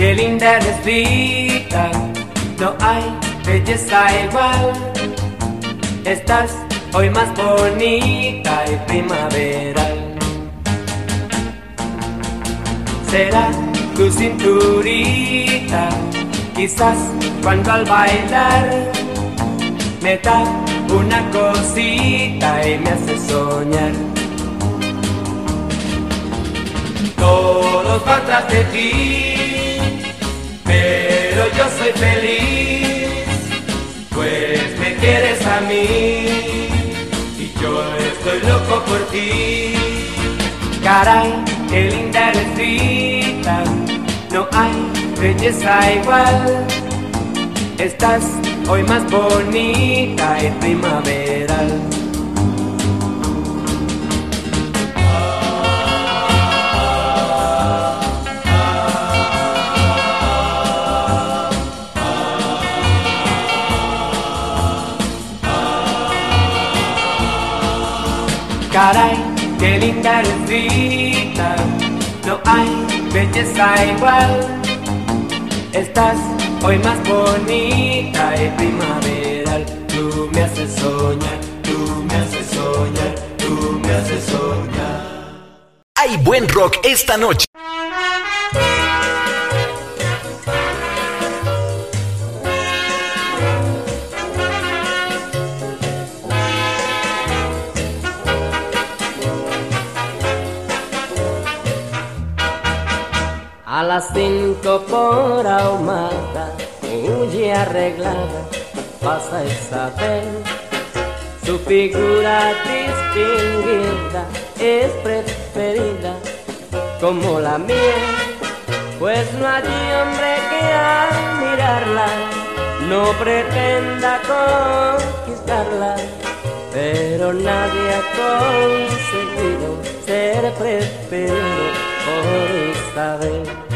qué linda eres Rita, no hay belleza igual. Estás hoy más bonita y primaveral. Será tu cinturita, quizás cuando al bailar me da una cosita y me hace soñar. Todos van tras de ti, yo soy feliz, pues me quieres a mí y yo estoy loco por ti. Caray, qué linda eres Rita, no hay belleza igual. Estás hoy más bonita y primaveral. Caray, qué linda eres Rita, no hay belleza igual. Estás hoy más bonita y primaveral. Tú me haces soñar, tú me haces soñar, tú me haces soñar. Hay buen rock esta noche. Cinco por ahumada, muy arreglada, pasa Isabel. Su figura distinguida es preferida como la mía, pues no hay hombre que al mirarla no pretenda conquistarla, pero nadie ha conseguido ser preferido por Isabel.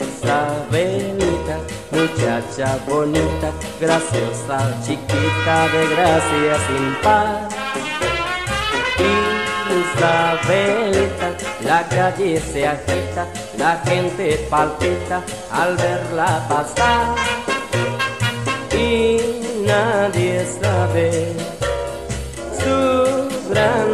Isabelita, muchacha bonita, graciosa, chiquita de gracia sin par. Isabelita, la calle se agita, la gente palpita al verla pasar. Y nadie sabe su gran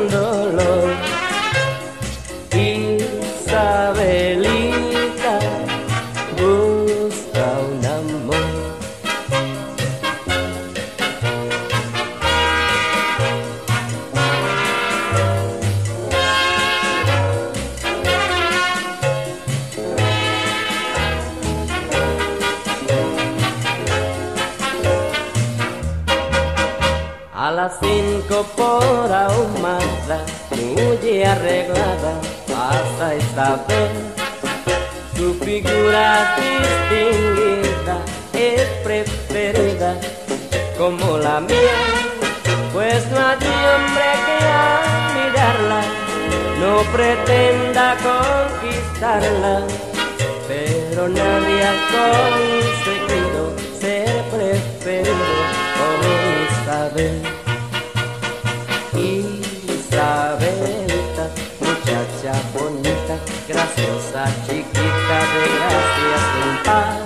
por ahumada, muy arreglada, pasa Isabel. Su figura distinguida es preferida como la mía, pues no hay hombre que al mirarla no pretenda conquistarla, pero nadie ha conseguido ser preferido por Isabel. Isabelita, muchacha bonita, graciosa, chiquita de gracia sin paz.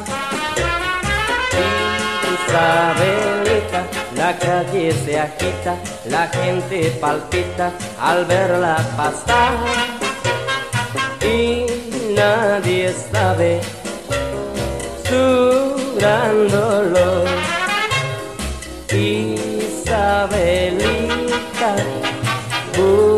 Isabelita, la calle se agita, la gente palpita al verla pasar. Y nadie sabe su gran dolor. Isabelita Ooh.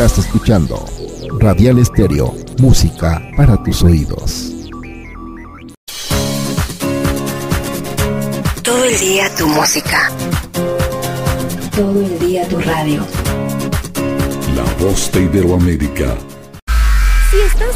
Estás escuchando Radial Estéreo, música para tus oídos. Todo el día tu música. Todo el día tu radio. La voz de Iberoamérica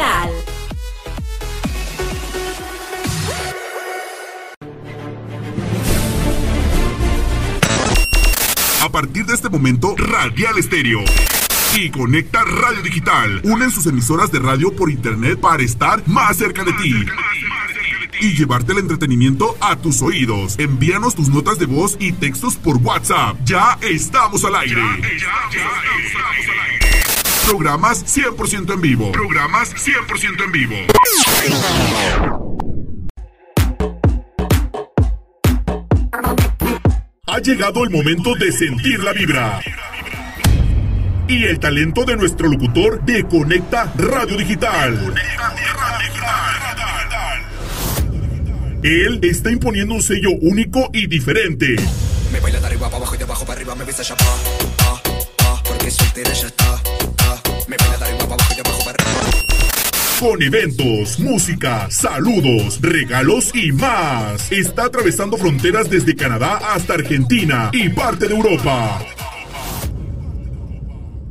A partir de este momento, Radial Estéreo y Conecta Radio Digital unen sus emisoras de radio por internet para estar más cerca de ti y llevarte el entretenimiento a tus oídos. Envíanos tus notas de voz y textos por WhatsApp. Ya estamos al aire. Programas 100% en vivo. Programas 100% en vivo. Ha llegado el momento de sentir la vibra. Y el talento de nuestro locutor de Conecta Radio Digital. Él está imponiendo un sello único y diferente. Me baila de arriba para abajo y de abajo para arriba me besa ya pa, pa, pa, porque está. Con eventos, música, saludos, regalos y más. Está atravesando fronteras desde Canadá hasta Argentina y parte de Europa.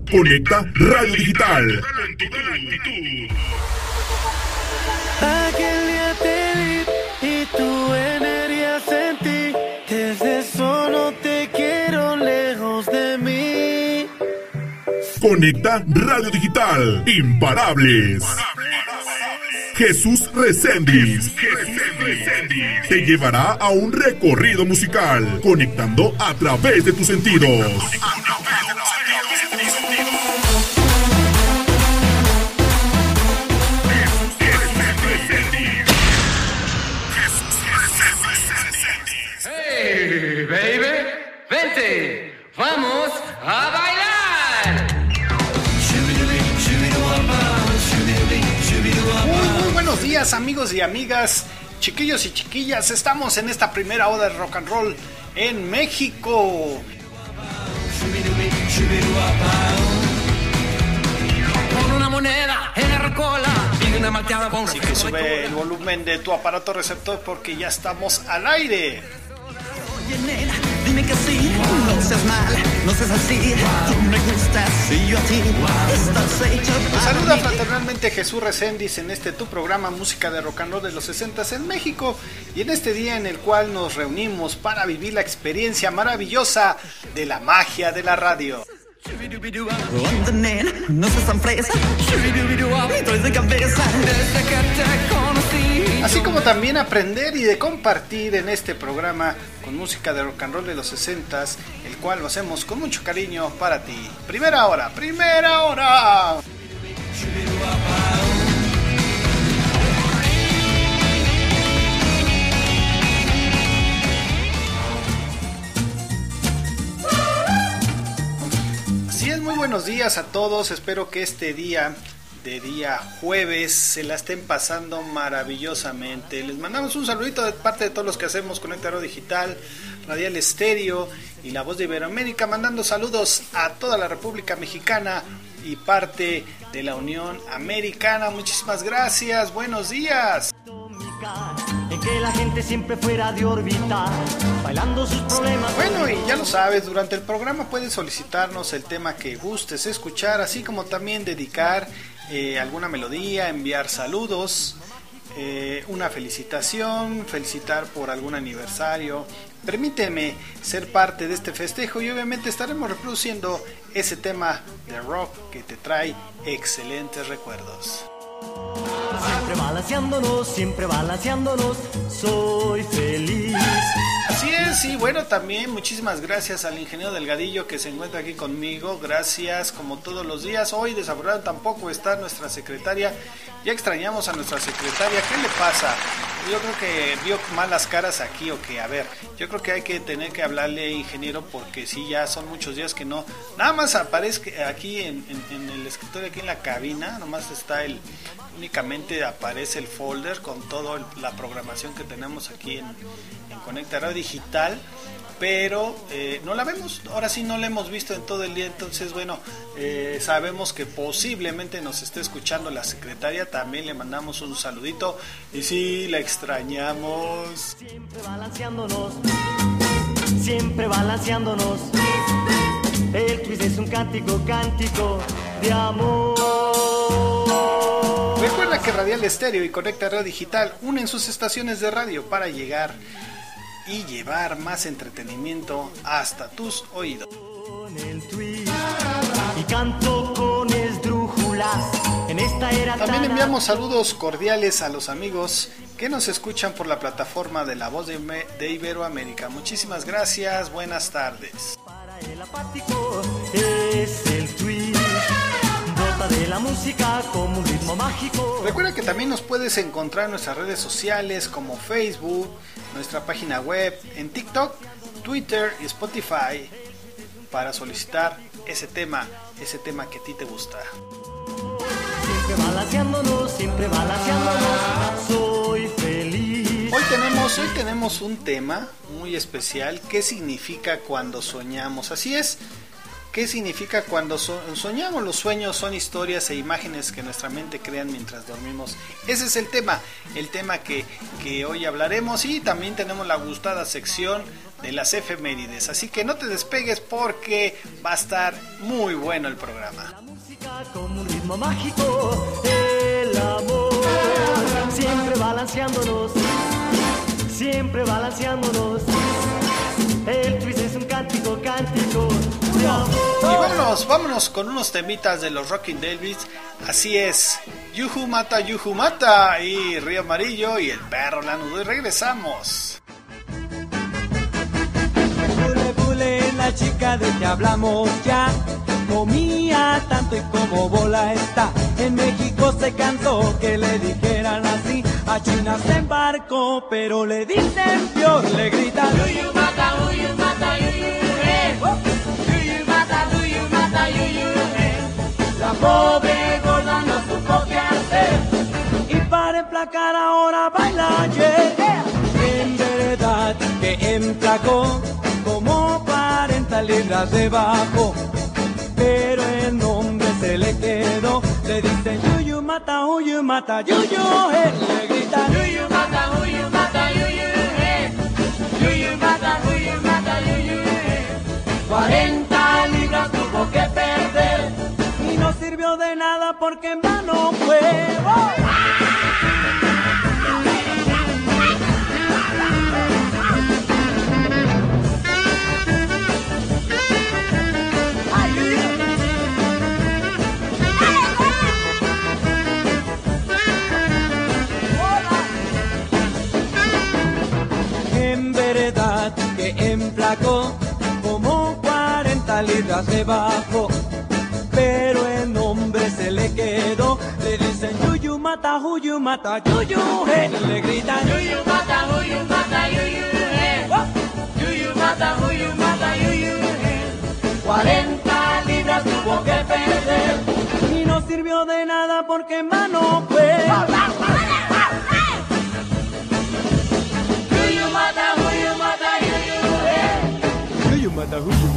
Conecta Radio Digital. Aquel día te vi y tu energía sentí. Desde solo te Conecta Radio Digital. Imparables. Jesús Reséndiz. Te llevará a un recorrido musical, conectando a través de tus sentidos. Amigas, chiquillos y chiquillas, estamos en esta primera hora de rock and roll en México. Con una moneda en la Así que sube el volumen de tu aparato receptor porque ya estamos al aire. Oye, nena, dime que sí, no seas mala, no seas así. Tú me gustas y yo a ti. Estás hecho para saluda mí. fraternalmente Jesús Reséndiz en este tu programa Música de Rock and Roll de los 60 en México y en este día en el cual nos reunimos para vivir la experiencia maravillosa de la magia de la radio. No seas tan fresa. De cabeza. Desde que te conocí. Así como también aprender y de compartir en este programa con música de rock and roll de los 60 el cual lo hacemos con mucho cariño para ti. Primera hora, primera hora. Así es, muy buenos días a todos. Espero que este día de día jueves se la estén pasando maravillosamente. Les mandamos un saludito de parte de todos los que hacemos Conecta Radio Digital, Radial Estéreo y La Voz de Iberoamérica, mandando saludos a toda la República Mexicana y parte de la Unión Americana. Muchísimas gracias, buenos días. En que la gente siempre fuera de órbita, bailando sus problemas. Bueno, y ya lo sabes, durante el programa puedes solicitarnos el tema que gustes escuchar, así como también dedicar eh, alguna melodía, enviar saludos, eh, una felicitación, felicitar por algún aniversario. Permíteme ser parte de este festejo y obviamente estaremos reproduciendo ese tema de rock que te trae excelentes recuerdos. Siempre balanceándonos, siempre balanceándonos, soy feliz. Así es, bueno, también muchísimas gracias al ingeniero Delgadillo que se encuentra aquí conmigo. Gracias, como todos los días. Hoy, desafortunadamente, tampoco está nuestra secretaria. Ya extrañamos a nuestra secretaria. ¿Qué le pasa? Yo creo que vio malas caras aquí o que, a ver, yo creo que hay que tener que hablarle, ingeniero, porque sí, ya son muchos días que no. Nada más aparece aquí en, en el escritorio, aquí en la cabina, nomás está el, únicamente aparece el folder con toda la programación que tenemos aquí en, en Conecta Radio Digital pero eh, no la vemos, ahora sí no la hemos visto en todo el día, entonces bueno, eh, sabemos que posiblemente nos esté escuchando la secretaria, también le mandamos un saludito y sí, la extrañamos. Siempre balanceándonos, siempre balanceándonos, el twist es un cántico, cántico de amor. Recuerda que Radial Estéreo y Conecta Radio Digital unen sus estaciones de radio para llegar y llevar más entretenimiento hasta tus oídos. Y canto con en esta era También enviamos saludos cordiales a los amigos que nos escuchan por la plataforma de La Voz de, Iberoamérica. Muchísimas gracias, buenas tardes. Para el apático es de la música como un ritmo mágico. Recuerda que también nos puedes encontrar en nuestras redes sociales como Facebook, nuestra página web, en TikTok, Twitter y Spotify para solicitar ese tema, ese tema que a ti te gusta. Siempre balanceándonos, siempre balanceándonos, soy feliz. Hoy tenemos, hoy tenemos un tema muy especial, ¿qué significa cuando soñamos? Así es, ¿Qué significa cuando soñamos? Los sueños son historias e imágenes que nuestra mente crean mientras dormimos. Ese es el tema, el tema que, que hoy hablaremos y también tenemos la gustada sección de las efemérides. Así que no te despegues porque va a estar muy bueno el programa. La música como un ritmo mágico, el amor, siempre balanceándonos, siempre balanceándonos. El twist es un cántico, cántico y vámonos, vámonos con unos temitas de los Rocking Davis. Así es, Yuhu Mata, Yuhu Mata y Río Amarillo y el perro lanudo. Y regresamos. Bule, bule, la chica de que hablamos ya. Comía tanto y como bola está. En México se cansó que le dijeran así. A China se embarcó, pero le dicen peor, le gritan. Yuyu mata, yuyu mata, yuyu. La pobre gorda no supo qué hacer. Y para emplacar ahora baila. En verdad que emplacó como 40 libras debajo. Pero el nombre se le quedó. Le dicen Yuyu mata, Yuyu mata, Yuyu, eh. Le gritan Yuyu mata, Yuyu mata, Yuyu, eh. Yuyu mata, Yuyu mata, Yuyu, eh. 40 libras tuvo que perder y no sirvió de nada porque en vano fue. Debajo, pero el nombre se le quedó. Le dicen Yuyu mata, Yuyu mata, Yuyu, hey. Le gritan Yuyu mata, Yuyu mata, Yuyu, hey. Yuyu mata, Yuyu mata, Yuyu, hey. 40 libras tuvo que perder y no sirvió de nada porque en vano fue. Yuyu mata, Yuyu mata, Yuyu, hey. Yuyu mata, Yuyu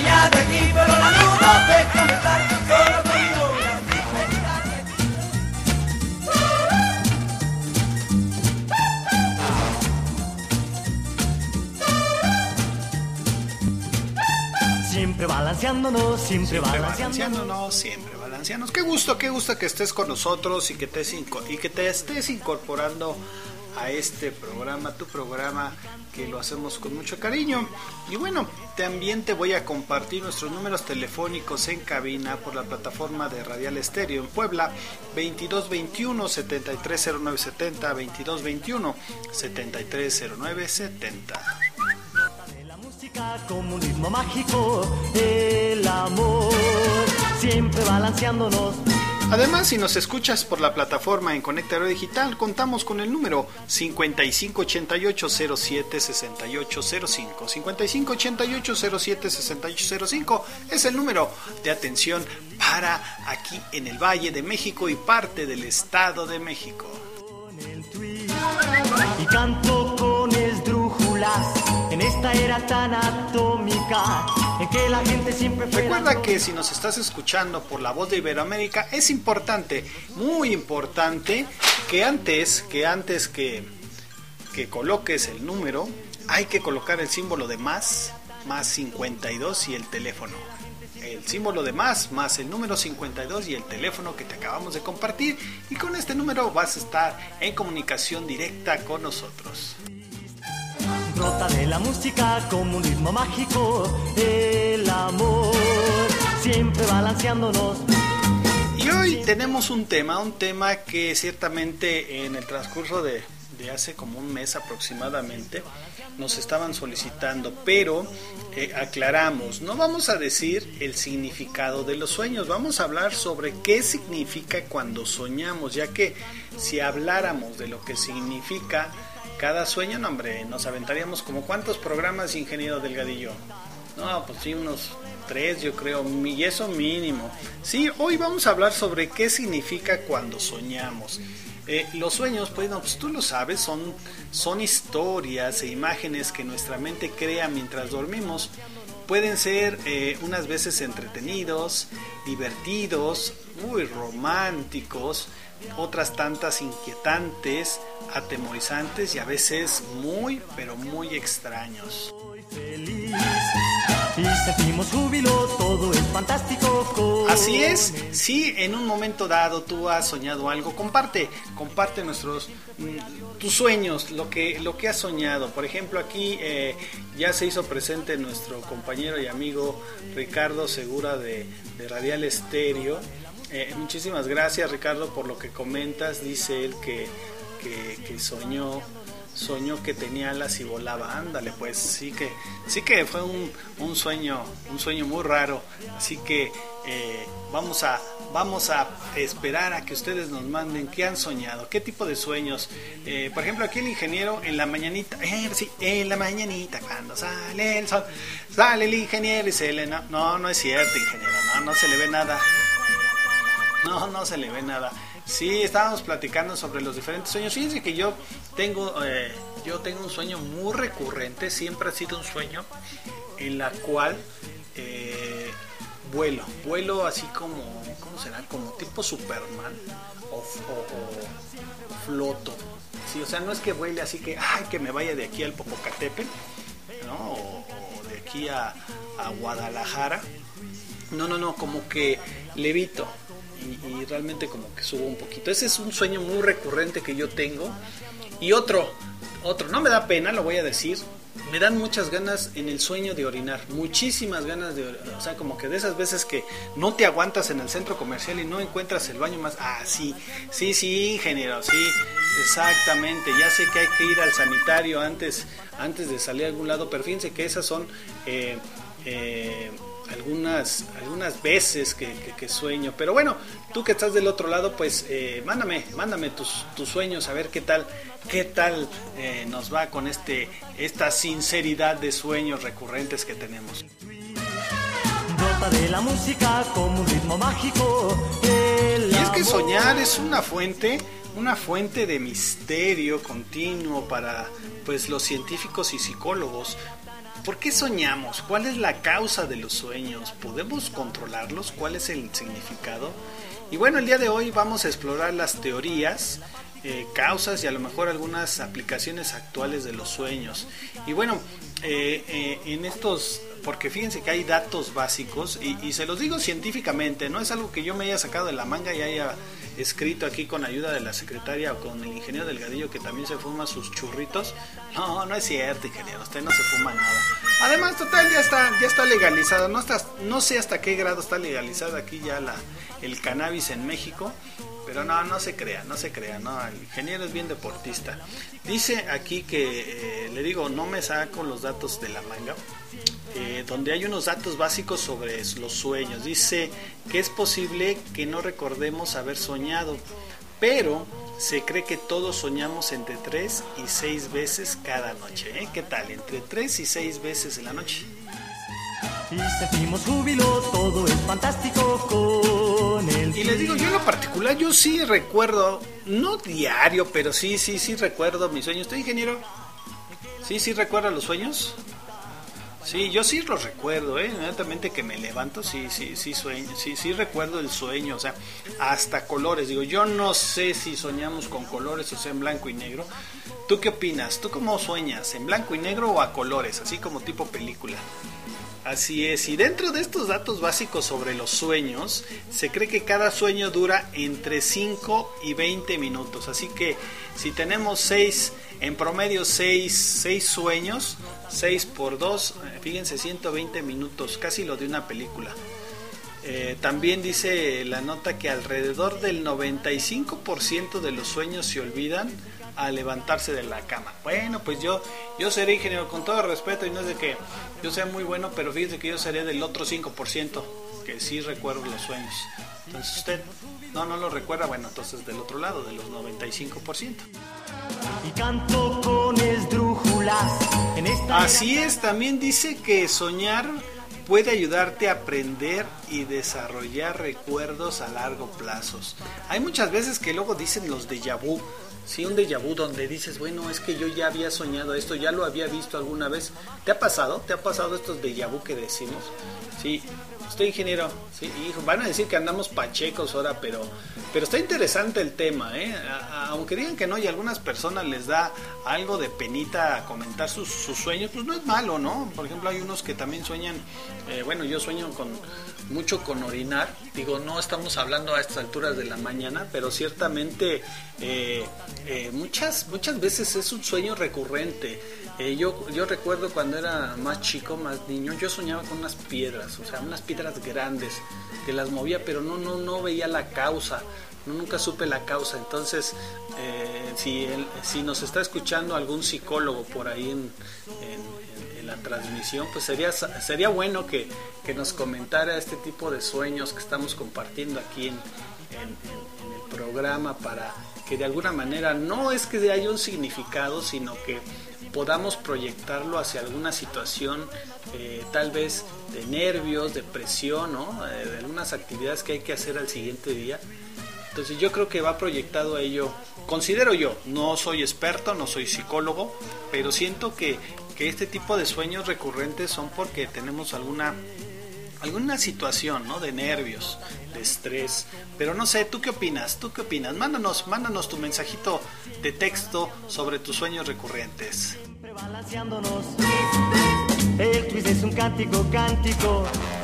Ya de aquí, pero la. Siempre balanceándonos, siempre, siempre balanceándonos. siempre balanceándonos. Qué gusto, qué gusto que estés con nosotros y que te estés incorporando a este programa, tu programa que lo hacemos con mucho cariño. Y bueno, también te voy a compartir nuestros números telefónicos en cabina por la plataforma de Radial Estéreo en Puebla 2221 730970 2221 730970. Como un ritmo mágico, el amor, siempre balanceándonos Además, si nos escuchas por la plataforma en Conectaro Digital, contamos con el número 5588-07-6805. 5588-07-6805 es el número de atención para aquí en el Valle de México y parte del Estado de México. Y canto con esdrújulas en esta era tan atómica mata. en que la gente siempre fuera Recuerda que si nos estás escuchando por la voz de Iberoamérica, es importante, muy importante, que antes, que antes que, que coloques el número, hay que colocar el símbolo de más, más 52 y el teléfono. El símbolo de más, más el número 52 y el teléfono que te acabamos de compartir. Y con este número vas a estar en comunicación directa con nosotros. Brota de la música como mágico, el amor siempre balanceándonos. Y hoy tenemos un tema, un tema que ciertamente en el transcurso de, de hace como un mes aproximadamente nos estaban solicitando, pero eh, aclaramos, no vamos a decir el significado de los sueños, vamos a hablar sobre qué significa cuando soñamos, ya que si habláramos de lo que significa cada sueño, no hombre, nos aventaríamos como cuántos programas, ingeniero Delgadillo. No, pues sí, unos tres, yo creo, y eso mínimo. Sí, hoy vamos a hablar sobre qué significa cuando soñamos. Eh, los sueños, pues, no, pues tú lo sabes, son, son historias e imágenes que nuestra mente crea mientras dormimos. Pueden ser eh, unas veces entretenidos, divertidos, muy románticos, otras tantas inquietantes, atemorizantes y a veces muy, pero muy extraños. Así es, si en un momento dado tú has soñado algo, comparte, comparte nuestros mm, tus sueños, lo que lo que has soñado. Por ejemplo, aquí eh, ya se hizo presente nuestro compañero y amigo Ricardo Segura de, de Radial Estéreo. Eh, muchísimas gracias Ricardo por lo que comentas. Dice él que, que, soñó soñó que tenía alas y volaba. Ándale, pues sí que sí que fue un, un sueño, un sueño muy raro. Así que eh, vamos a vamos a esperar a que ustedes nos manden qué han soñado, qué tipo de sueños. Eh, por ejemplo, aquí el ingeniero en la mañanita, eh, sí, en la mañanita cuando sale el sol, sale el ingeniero y se no, no, no es cierto, ingeniero, no, no se le ve nada. No, no se le ve nada. Sí, estábamos platicando sobre los diferentes sueños. Fíjense que yo tengo, eh, yo tengo un sueño muy recurrente, siempre ha sido un sueño en la cual eh, vuelo, vuelo así como, ¿cómo será? Como tipo Superman o, floto. Sí, o sea, no es que vuele así que, ay, que me vaya de aquí al Popocatépetl, ¿no? O, o de aquí a, a Guadalajara. No, no, no, como que levito y, y realmente como que subo un poquito. Ese es un sueño muy recurrente que yo tengo. Y otro, otro, no me da pena, lo voy a decir. Me dan muchas ganas en el sueño de orinar, muchísimas ganas de orinar. O sea, como que de esas veces que no te aguantas en el centro comercial y no encuentras el baño más. Ah, sí, sí, sí, ingeniero, sí, exactamente. Ya sé que hay que ir al sanitario antes, antes de salir a algún lado, pero fíjense que esas son eh, eh, algunas, algunas veces que, que- que sueño. Pero bueno, tú que estás del otro lado, pues eh, mándame, mándame tus, tus sueños, a ver qué tal, qué tal eh, nos va con este, esta sinceridad de sueños recurrentes que tenemos. Brota de la música como un ritmo mágico. El Y es que soñar es una fuente, una fuente de misterio continuo para pues los científicos y psicólogos. ¿Por qué soñamos? ¿Cuál es la causa de los sueños? ¿Podemos controlarlos? ¿Cuál es el significado? Y bueno, el día de hoy vamos a explorar las teorías, eh, causas y a lo mejor algunas aplicaciones actuales de los sueños. Y bueno, eh, eh, en estos, porque fíjense que hay datos básicos y, y se los digo científicamente, no es algo que yo me haya sacado de la manga y haya escrito aquí con ayuda de la secretaria o con el ingeniero Delgadillo que también se fuma sus churritos. No, no es cierto, ingeniero, usted no se fuma nada. Además, total, ya está, ya está legalizado. No, está, no sé hasta qué grado está legalizado aquí ya la, el cannabis en México. Pero no, no se crea, no se crea, no, el ingeniero es bien deportista. Dice aquí que, eh, le digo, no me saco los datos de la manga, eh, donde hay unos datos básicos sobre los sueños. Dice que es posible que no recordemos haber soñado, pero se cree que todos soñamos entre 3 y 6 veces cada noche. ¿eh? ¿Qué tal? Entre 3 y 6 veces en la noche. Y sentimos júbilo, todo es fantástico con el Y les digo, yo en lo particular, yo sí recuerdo, no diario, pero sí, sí, sí recuerdo mis sueños. ¿Usted, ingeniero? Sí, sí recuerda los sueños. Sí, yo sí los recuerdo, ¿eh? Inmediatamente que me levanto, sí, sí, sí, sueño, sí, sí recuerdo el sueño, o sea, hasta colores. Digo, yo no sé si soñamos con colores o sea en blanco y negro. ¿Tú qué opinas? ¿Tú cómo sueñas? ¿En blanco y negro o a colores? Así como tipo película. Así es, y dentro de estos datos básicos sobre los sueños, se cree que cada sueño dura entre 5 y 20 minutos. Así que si tenemos 6, en promedio 6, sueños, 6 por 2, eh, fíjense, 120 minutos, casi lo de una película. Eh, también dice la nota que alrededor del 95% de los sueños se olvidan a levantarse de la cama. Bueno, pues yo, yo seré ingeniero con todo respeto y no es de que yo sea muy bueno, pero fíjense que yo seré del otro 5% que sí recuerdo los sueños. Entonces usted no, no lo recuerda, bueno, entonces del otro lado, de los 95%. Y canto con esdrújulas en esta Así es, también dice que soñar puede ayudarte a aprender y desarrollar recuerdos a largo plazo. Hay muchas veces que luego dicen los de vu, Sí, un déjà vu donde dices, bueno, es que yo ya había soñado esto, ya lo había visto alguna vez. ¿Te ha pasado? ¿Te ha pasado estos déjà vu que decimos? Sí, estoy ingeniero. Sí, hijo, van a decir que andamos pachecos ahora, pero, pero está interesante el tema, ¿eh? aunque digan que no y a algunas personas les da algo de penita comentar sus, sueños, pues no es malo, ¿no? Por ejemplo, hay unos que también sueñan, eh, bueno, yo sueño con mucho con orinar. Digo, no estamos hablando a estas alturas de la mañana, pero ciertamente eh, eh, muchas, muchas veces es un sueño recurrente. Eh, yo, yo recuerdo cuando era más chico, más niño, yo soñaba con unas piedras, o sea, unas piedras grandes, que las movía, pero no, no, no veía la causa, no, nunca supe la causa. Entonces, si, si nos está escuchando algún psicólogo por ahí en la transmisión, pues sería, sería bueno que, nos comentara este tipo de sueños que estamos compartiendo aquí en, el programa para que de alguna manera no es que haya un significado, sino que podamos proyectarlo hacia alguna situación, eh, tal vez de nervios, de presión, eh, de algunas actividades que hay que hacer al siguiente día. Entonces yo creo que va proyectado a ello. Considero yo, no soy experto, no soy psicólogo, pero siento que que este tipo de sueños recurrentes son porque tenemos alguna alguna situación, ¿no? De nervios, de estrés. Pero no sé, ¿tú qué opinas? ¿Tú qué opinas? Mándanos, mándanos tu mensajito de texto sobre tus sueños recurrentes.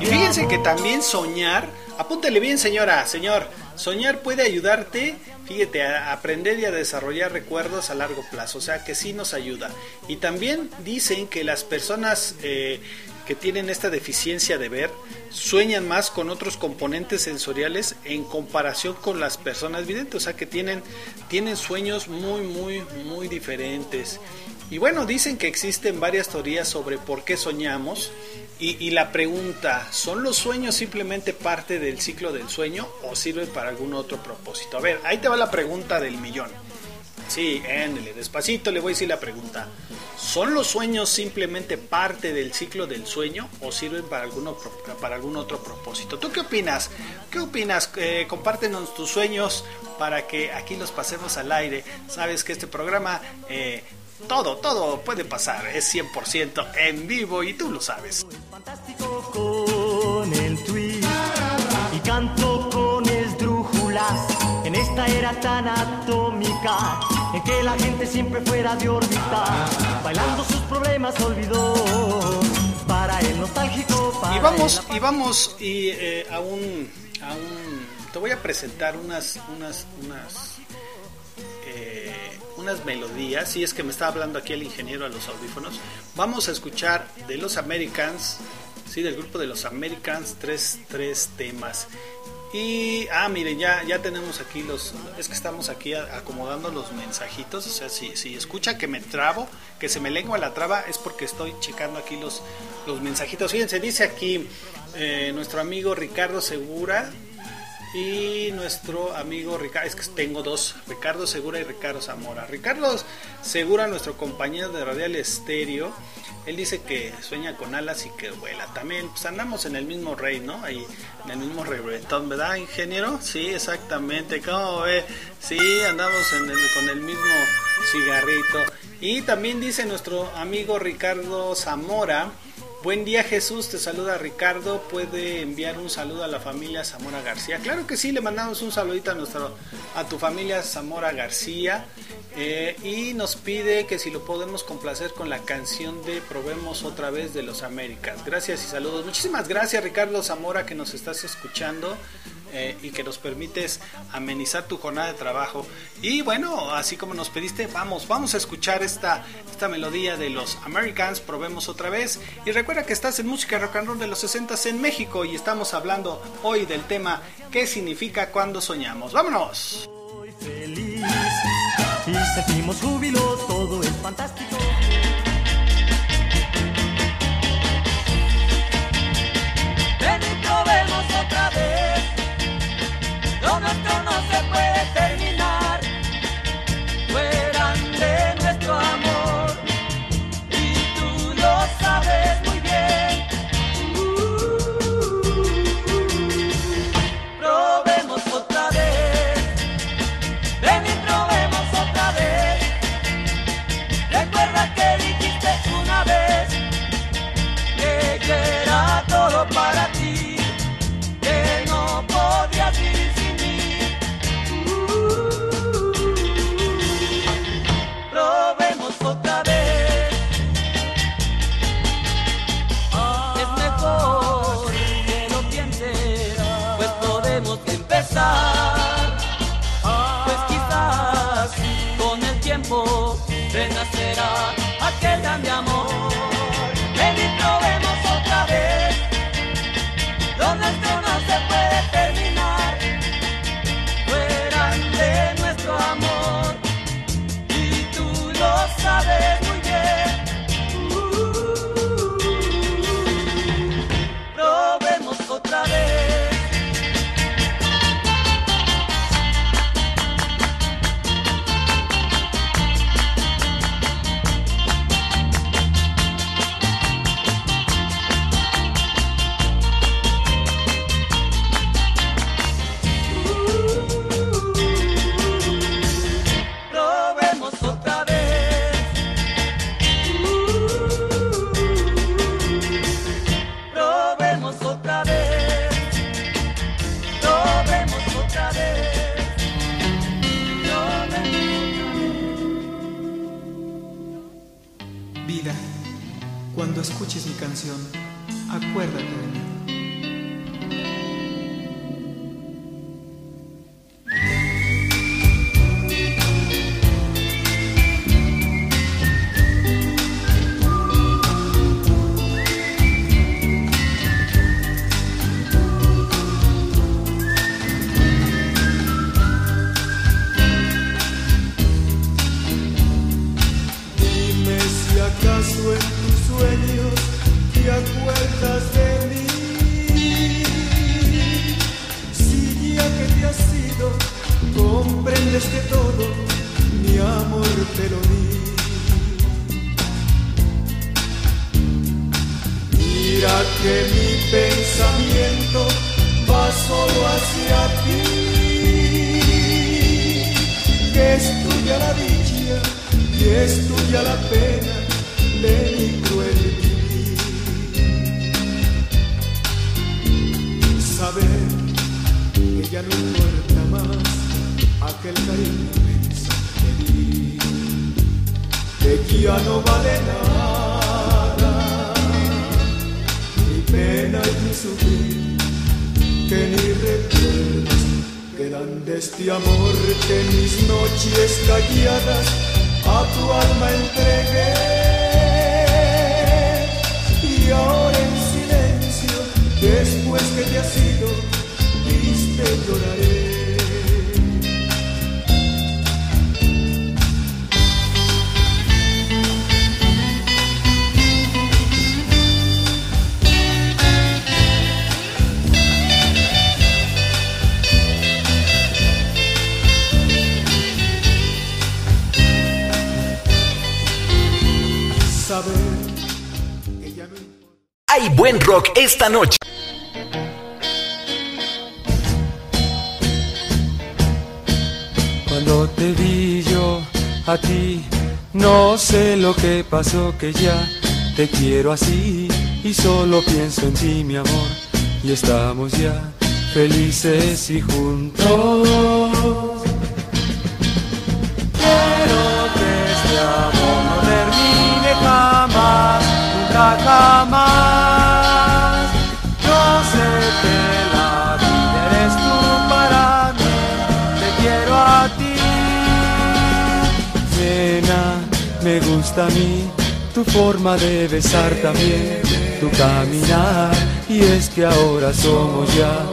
Y fíjense que también soñar, apúntele bien señora, señor, soñar puede ayudarte fíjate, a aprender y a desarrollar recuerdos a largo plazo, o sea que sí nos ayuda. Y también dicen que las personas eh, que tienen esta deficiencia de ver sueñan más con otros componentes sensoriales en comparación con las personas videntes, o sea que tienen, tienen sueños muy, muy, muy diferentes. Y bueno, dicen que existen varias teorías sobre por qué soñamos. Y, la pregunta, ¿son los sueños simplemente parte del ciclo del sueño o sirven para algún otro propósito? A ver, ahí te va la pregunta del millón. Sí, éndele, despacito le voy a decir la pregunta. ¿Son los sueños simplemente parte del ciclo del sueño o sirven para, alguno, para algún otro propósito? ¿Tú qué opinas? ¿Qué opinas? Eh, compártenos tus sueños para que aquí los pasemos al aire. Sabes que este programa eh, todo, todo puede pasar, es 100% en vivo y tú lo sabes. Fantástico con el tweet y canto con en esta era tan atómica que la gente siempre fuera de órbita, bailando sus problemas olvidó para el nostálgico. Para y vamos, y vamos y eh, a un, a un, te voy a presentar unas, unas, unas unas melodías, si es que me está hablando aquí el ingeniero a los audífonos, vamos a escuchar de los Americans, sí, del grupo de los Americans, tres, tres temas. Y, ah, miren, ya, ya tenemos aquí los, es que estamos aquí acomodando los mensajitos, o sea, si, si escucha que me trabo, que se me lengua la traba, es porque estoy checando aquí los, los mensajitos. Fíjense, dice aquí eh, nuestro amigo Ricardo Segura, y nuestro amigo Ricardo, es que tengo dos, Ricardo Segura y Ricardo Zamora. Ricardo Segura, nuestro compañero de Radial Estéreo, él dice que sueña con alas y que vuela. También, pues andamos en el mismo rey, ¿no? Ahí, en el mismo reggaetón, ¿verdad, ingeniero? Sí, exactamente. ¿Cómo ve? Sí, andamos con el mismo cigarrito. Y también dice nuestro amigo Ricardo Zamora Buen día Jesús, te saluda Ricardo. ¿Puede enviar un saludo a la familia Zamora García? Claro que sí, le mandamos un saludito a, nuestro, a tu familia Zamora García. Eh, y nos pide que si lo podemos complacer con la canción de Probemos otra vez de los Américas. Gracias y saludos. Muchísimas gracias Ricardo Zamora que nos estás escuchando. Eh, y que nos permites amenizar tu jornada de trabajo. Y bueno, así como nos pediste, vamos, vamos a escuchar esta, esta melodía de los Americans, probemos otra vez. Y recuerda que estás en música rock and roll de los 60 en México y estamos hablando hoy del tema ¿qué significa cuando soñamos? ¡Vámonos! feliz y sentimos júbilo, todo es fantástico. Recuerdos quedan de este amor que mis noches calladas a tu alma entregué. Y ahora en silencio después que te has ido triste lloraré rock esta noche. Cuando te vi yo a ti, no sé lo que pasó, que ya te quiero así. y solo pienso en ti, mi amor, y estamos ya felices y juntos. Quiero que este amor no termine jamás, nunca jamás. Gusta a mí tu forma de besar también, tu caminar. Y es que ahora somos ya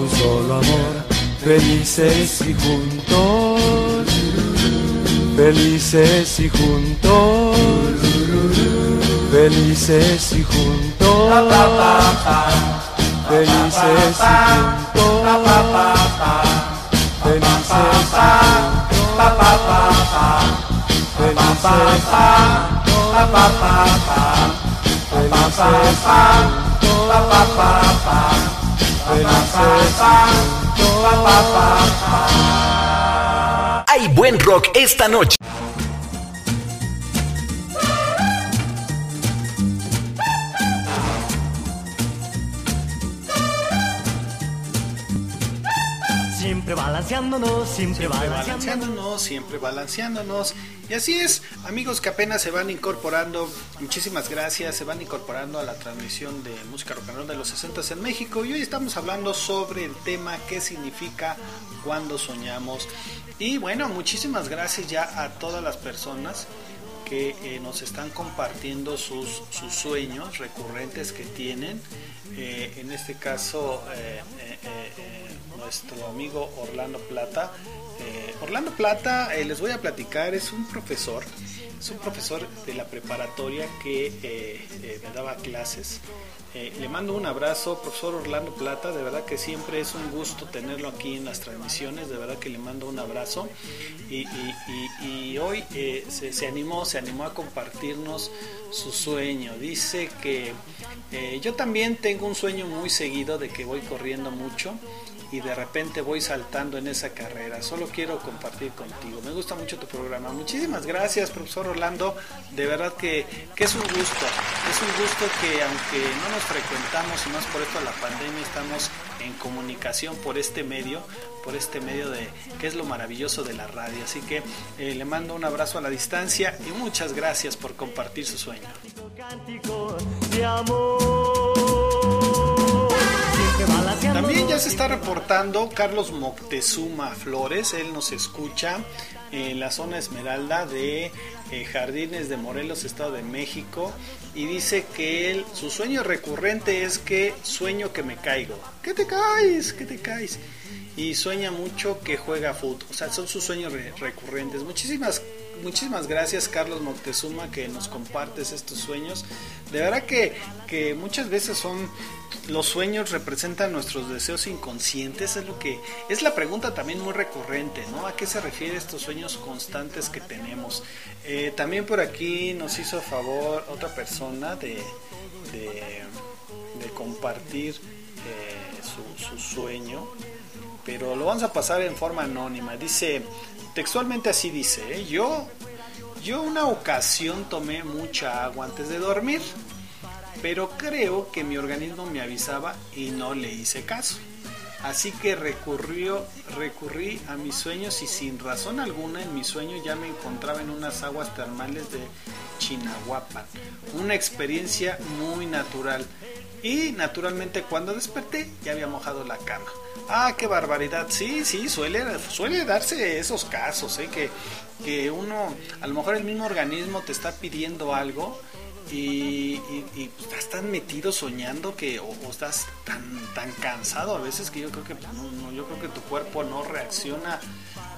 un solo amor, felices y juntos, felices y juntos, felices y juntos, felices y juntos, felices Hay buen rock esta noche. Siempre balanceándonos, siempre, Siempre balanceándonos. siempre balanceándonos. Y así es, amigos que apenas se van incorporando, muchísimas gracias, se van incorporando a la transmisión de música rock and roll de los 60 en México. Y hoy estamos hablando sobre el tema qué significa cuando soñamos. Y bueno, muchísimas gracias ya a todas las personas que eh, nos están compartiendo sus, sus sueños recurrentes que tienen. Eh, en este caso, eh, eh, eh, nuestro amigo Orlando Plata. Eh, Orlando Plata, eh, les voy a platicar, es un profesor, es un profesor de la preparatoria que eh, eh, me daba clases. Le mando un abrazo, profesor Orlando Plata, de verdad que siempre es un gusto tenerlo aquí en las transmisiones, de verdad que le mando un abrazo. Y, hoy se, animó, se animó a compartirnos su sueño. Dice que yo también tengo un sueño muy seguido de que voy corriendo mucho y de repente voy saltando en esa carrera. Solo quiero compartir contigo. Me gusta mucho tu programa. Muchísimas gracias, profesor Orlando. De verdad que, que es un gusto. Es un gusto que aunque no nos frecuentamos y más por esto la pandemia, estamos en comunicación por este medio, por este medio de que es lo maravilloso de la radio. Así que eh, le mando un abrazo a la distancia y muchas gracias por compartir su sueño. También ya se está reportando Carlos Moctezuma Flores, él nos escucha en la zona Esmeralda de eh, Jardines de Morelos, Estado de México, y dice que él, su sueño recurrente es que sueño que me caigo. ¿Qué te caes? ¿Qué te caes? Y sueña mucho que juega fútbol. O sea, son sus sueños re- recurrentes. Muchísimas Muchísimas gracias Carlos Moctezuma que nos compartes estos sueños. De verdad que, que muchas veces son los sueños representan nuestros deseos inconscientes, es lo que es la pregunta también muy recurrente, ¿no? ¿A qué se refiere estos sueños constantes que tenemos? Eh, también por aquí nos hizo favor otra persona de, de, compartir eh, su, su sueño, pero lo vamos a pasar en forma anónima. Dice, textualmente así dice, ¿eh? yo, yo una ocasión tomé mucha agua antes de dormir, pero creo que mi organismo me avisaba y no le hice caso. Así que recurrió, recurrí a mis sueños y sin razón alguna en mis sueños ya me encontraba en unas aguas termales de Chinahuapan. Una experiencia muy natural. Y naturalmente cuando desperté ya había mojado la cama. Ah, qué barbaridad. Sí, sí, suele, suele darse esos casos, ¿eh? que, que uno, a lo mejor el mismo organismo te está pidiendo algo y, y- y estás tan metido soñando que o, o estás tan tan cansado a veces que yo creo que pues, no, no, yo creo que tu cuerpo no reacciona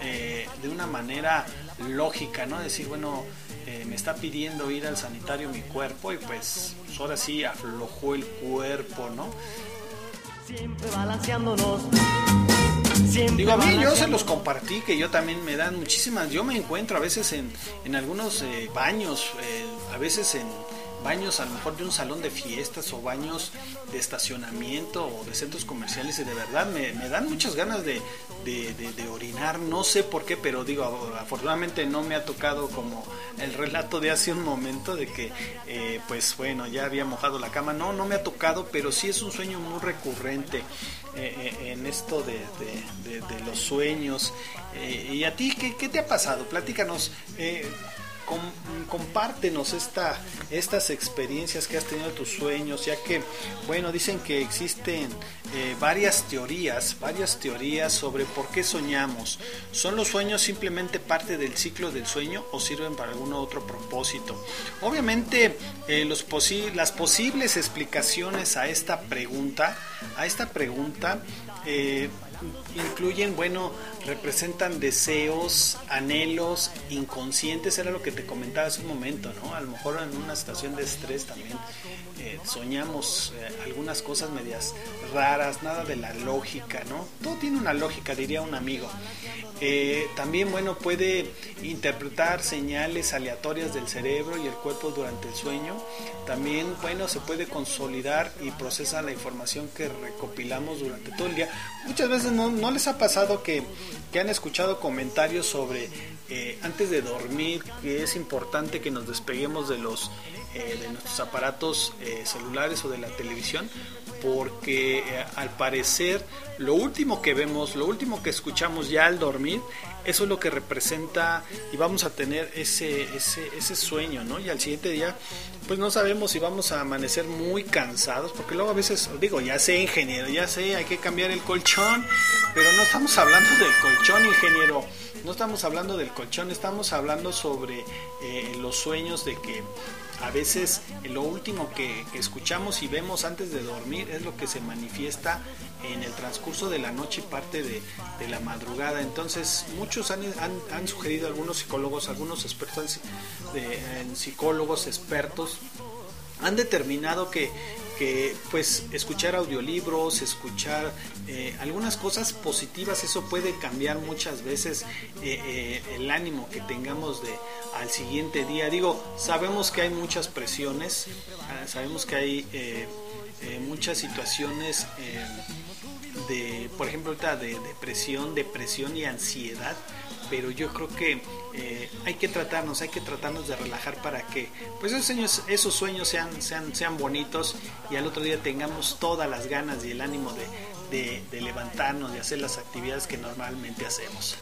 eh, de una manera lógica no decir bueno eh, me está pidiendo ir al sanitario mi cuerpo y pues, pues ahora sí aflojó el cuerpo no Siempre balanceándonos. Digo, a mí yo se los compartí, que yo también me dan muchísimas. Yo me encuentro a veces en, en algunos eh, baños, eh, a veces en, baños a lo mejor de un salón de fiestas o baños de estacionamiento o de centros comerciales y de verdad me, dan muchas ganas de, de, orinar, no sé por qué, pero digo, afortunadamente no me ha tocado como el relato de hace un momento de que eh, pues bueno, ya había mojado la cama, no, no me ha tocado, pero sí es un sueño muy recurrente. Eh, eh, en esto de, los sueños. ¿Y a ti qué, qué, te ha pasado? Platícanos compártenos esta, estas experiencias que has tenido en tus sueños, ya que, bueno, dicen que existen eh, varias teorías, varias teorías sobre por qué soñamos. ¿Son los sueños simplemente parte del ciclo del sueño o sirven para algún otro propósito? Obviamente, eh, los las posibles explicaciones a esta pregunta, a esta pregunta, eh, incluyen, bueno, representan deseos, anhelos inconscientes, era lo que te comentaba hace un momento, ¿no? A lo mejor en una situación de estrés también eh, soñamos eh, algunas cosas medias raras, nada de la lógica, ¿no? Todo tiene una lógica, diría un amigo. Eh, también, bueno, puede interpretar señales aleatorias del cerebro y el cuerpo durante el sueño. También, bueno, se puede consolidar y procesar la información que recopilamos durante todo el día. Muchas veces no, no les ha pasado que, que han escuchado comentarios sobre eh, antes de dormir que es importante que nos despeguemos de los eh, de nuestros aparatos eh, celulares o de la televisión porque al parecer lo último que vemos, lo último que escuchamos ya al dormir, eso es lo que representa y vamos a tener ese, ese, ese sueño, ¿no? Y al siguiente día, pues no sabemos si vamos a amanecer muy cansados, porque luego a veces, digo, ya sé, ingeniero, ya sé, hay que cambiar el colchón, pero no estamos hablando del colchón, ingeniero. No estamos hablando del colchón, estamos hablando sobre eh, los sueños de que a veces lo último que, escuchamos y vemos antes de dormir es lo que se manifiesta en el transcurso de la noche y parte de, la madrugada. Entonces, muchos han, sugerido, algunos psicólogos, algunos expertos en psicólogos, expertos, han determinado que pues escuchar audiolibros, escuchar eh, algunas cosas positivas, eso puede cambiar muchas veces eh, eh, el ánimo que tengamos de al siguiente día. Digo, sabemos que hay muchas presiones, ah, sabemos que hay muchas situaciones de, por ejemplo, ahorita de depresión, depresión y ansiedad pero yo creo que eh, hay que tratarnos, hay que tratarnos de relajar para que pues esos sueños, esos sueños sean, sean, sean bonitos y al otro día tengamos todas las ganas y el ánimo de, de, levantarnos, de hacer las actividades que normalmente hacemos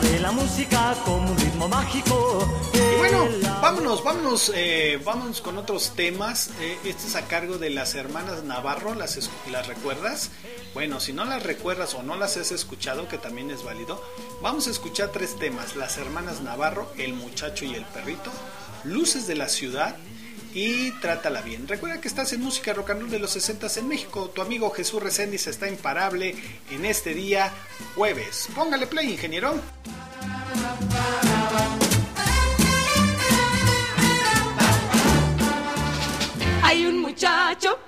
de la música como un ritmo mágico. Y bueno, vámonos, vámonos, eh, vámonos con otros temas. Eh, este es a cargo de las hermanas Navarro, ¿las, ¿las recuerdas? Bueno, si no las recuerdas o no las has escuchado, que también es válido, vamos a escuchar tres temas. Las hermanas Navarro, El muchacho y el perrito, Luces de la ciudad y trátala bien. Recuerda que estás en música rock and roll de los 60 en México. Tu amigo Jesús Reséndiz está imparable en este día jueves. Póngale play, ingeniero. Hay un muchacho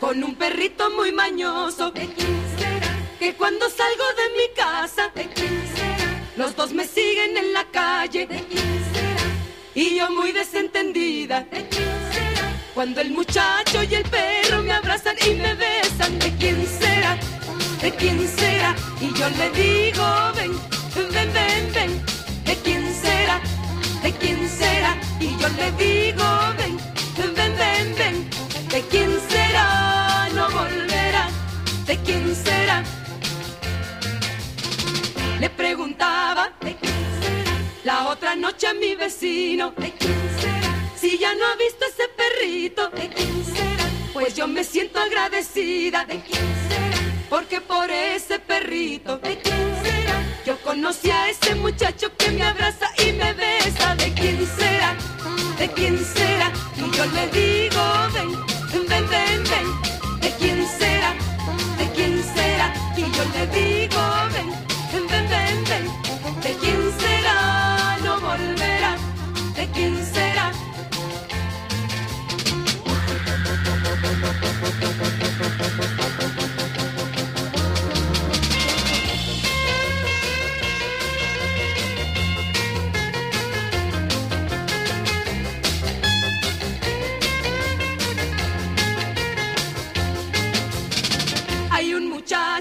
con un perrito muy mañoso que cuando salgo de mi casa los dos me siguen en la calle y yo muy desentendida. ¿De quién será? Cuando el muchacho y el perro me abrazan y me besan, ¿de quién será? ¿De quién será? Y yo le digo, ven, ven, ven, ven, ¿de quién será? ¿De quién será? Y yo le digo, la otra noche a mi vecino, ¿de quién será? Si ya no ha visto ese perrito, ¿de quién será? Pues yo me siento agradecida, ¿de quién será? Porque por ese perrito, ¿de quién será? Yo conocí a ese muchacho que me abraza y me besa, ¿de quién será? ¿De quién será? Y yo le digo, ven, ven, ven, ven, ¿de quién será? ¿De quién será? Y yo le digo,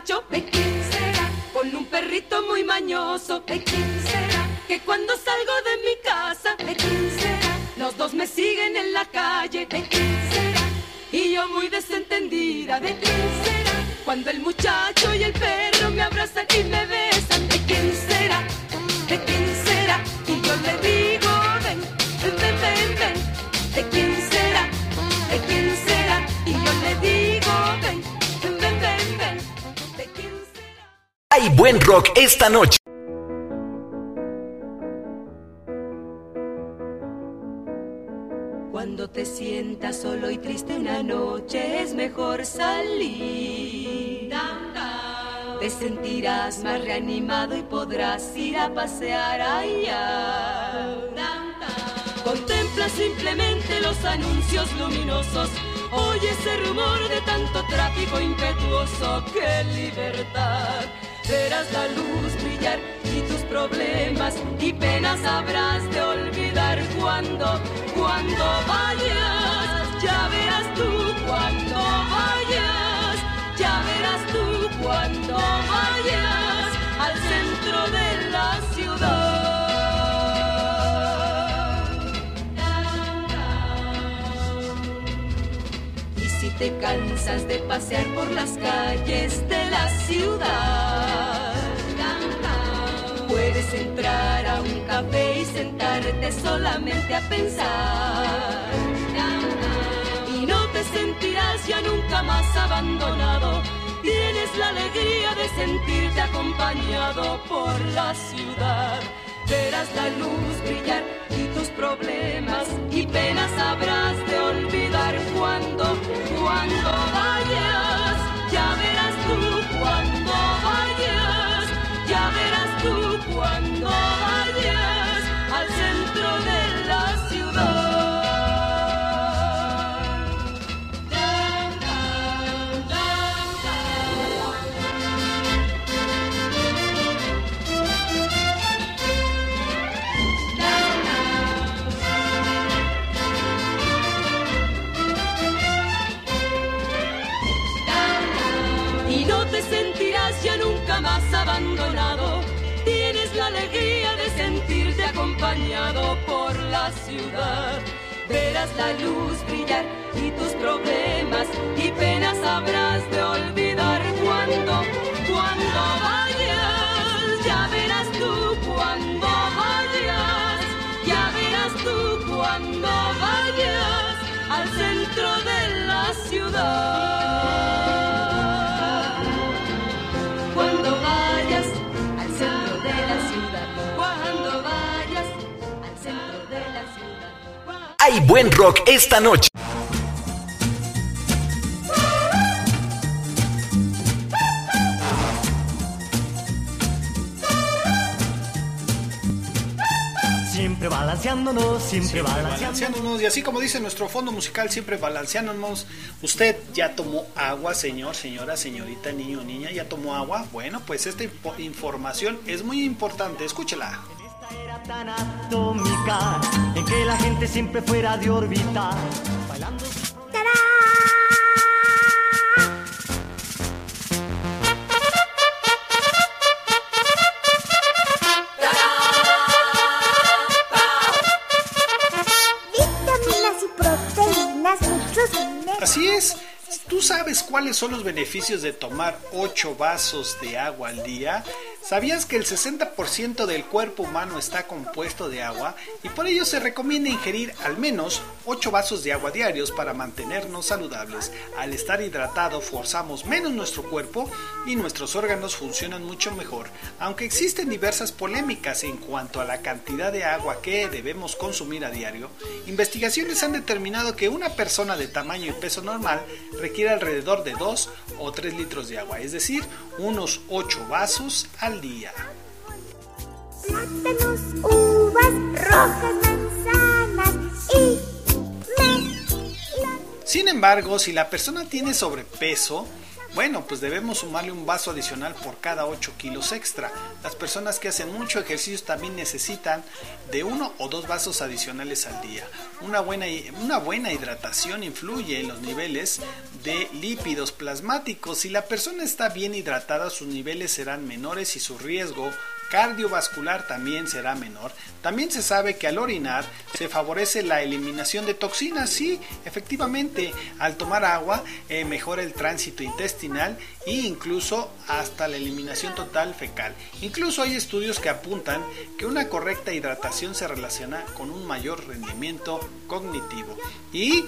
quién será? Con un perrito muy mañoso. ¿De quién será? Que cuando salgo de mi casa. ¿De quién será? Los dos me siguen en la calle. ¿De quién será? Y yo muy desentendida. ¿De quién será? Cuando el muchacho y el perro me abrazan y me besan. ¿De quién será? ¿De quién será? Hay buen rock esta noche. Cuando te sientas solo y triste una noche es mejor salir. Te sentirás más reanimado y podrás ir a pasear allá. Contempla simplemente los anuncios luminosos. Oye ese rumor de tanto tráfico impetuoso. ¡Qué libertad! Verás la luz brillar y tus problemas y penas habrás de olvidar cuando, cuando vayas. Ya verás tú cuando vayas. Ya verás tú cuando vayas te cansas de pasear por las calles de la ciudad, puedes entrar a un café y sentarte solamente a pensar. Y no te sentirás ya nunca más abandonado. Tienes la alegría de sentirte acompañado por la ciudad. Verás la luz brillar y tus problemas y penas habrás de olvidar cuando, cuando vayas. Por la ciudad. Verás la luz brillar y tus problemas y penas habrás de olvidar cuando, Hay buen rock esta noche. Siempre balanceándonos, siempre, Siempre balanceándonos. balanceándonos y así como dice nuestro fondo musical, siempre balanceándonos. Usted ya tomó agua, señor, señora, señorita, niño, niña, ya tomó agua. Bueno, pues esta información es muy importante. Escúchela. Tan atómica en que la gente siempre fuera de órbita bailando. Así es. ¿Tú sabes cuáles son los beneficios de tomar 8 vasos de agua al día? ¿Sabías que el 60% del cuerpo humano está compuesto de agua y por ello se recomienda ingerir al menos 8 vasos de agua diarios para mantenernos saludables? Al estar hidratado forzamos menos nuestro cuerpo y nuestros órganos funcionan mucho mejor. Aunque existen diversas polémicas en cuanto a la cantidad de agua que debemos consumir a diario, investigaciones han determinado que una persona de tamaño y peso normal requiere alrededor de 2 o 3 litros de agua, es decir, unos 8 vasos al día. Plátanos, uvas, rojas, manzanas y Sin embargo, si la persona tiene sobrepeso, Bueno, pues debemos sumarle un vaso adicional por cada 8 kilos extra. Las personas que hacen mucho ejercicio también necesitan de uno o dos vasos adicionales al día. Una buena, una buena hidratación influye en los niveles de lípidos plasmáticos. Si la persona está bien hidratada, sus niveles serán menores y su riesgo cardiovascular también será menor. También se sabe que al orinar se favorece la eliminación de toxinas. Sí, efectivamente, al tomar agua eh, mejora el tránsito intestinal e incluso hasta la eliminación total fecal. Incluso hay estudios que apuntan que una correcta hidratación se relaciona con un mayor rendimiento cognitivo. Y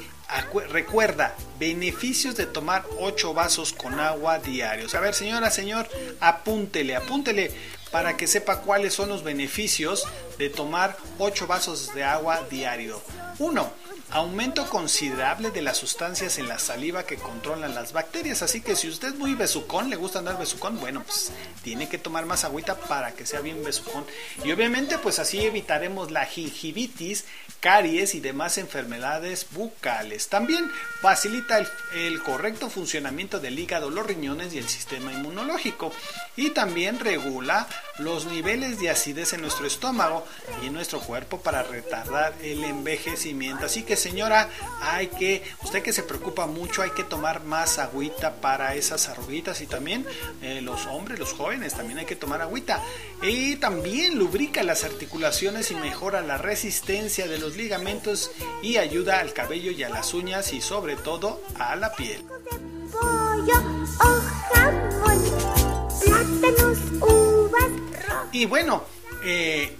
recuerda, beneficios de tomar 8 vasos con agua diarios. A ver, señora, señor, apúntele, apúntele para que sepa cuáles son los beneficios de tomar 8 vasos de agua diario. 1 aumento considerable de las sustancias en la saliva que controlan las bacterias. Así que si usted es muy besucón, le gusta andar besucón, bueno, pues tiene que tomar más agüita para que sea bien besucón. Y obviamente, pues así evitaremos la gingivitis, caries y demás enfermedades bucales. También facilita el, correcto funcionamiento del hígado, los riñones y el sistema inmunológico. Y también regula los niveles de acidez en nuestro estómago y en nuestro cuerpo para retardar el envejecimiento. Así que señora, hay que, usted que se preocupa mucho, hay que tomar más agüita para esas arruguitas y también eh, los hombres, los jóvenes, también hay que tomar agüita. Y también lubrica las articulaciones y mejora la resistencia de los ligamentos y ayuda al cabello y a las uñas y sobre todo a la piel. Y bueno, eh,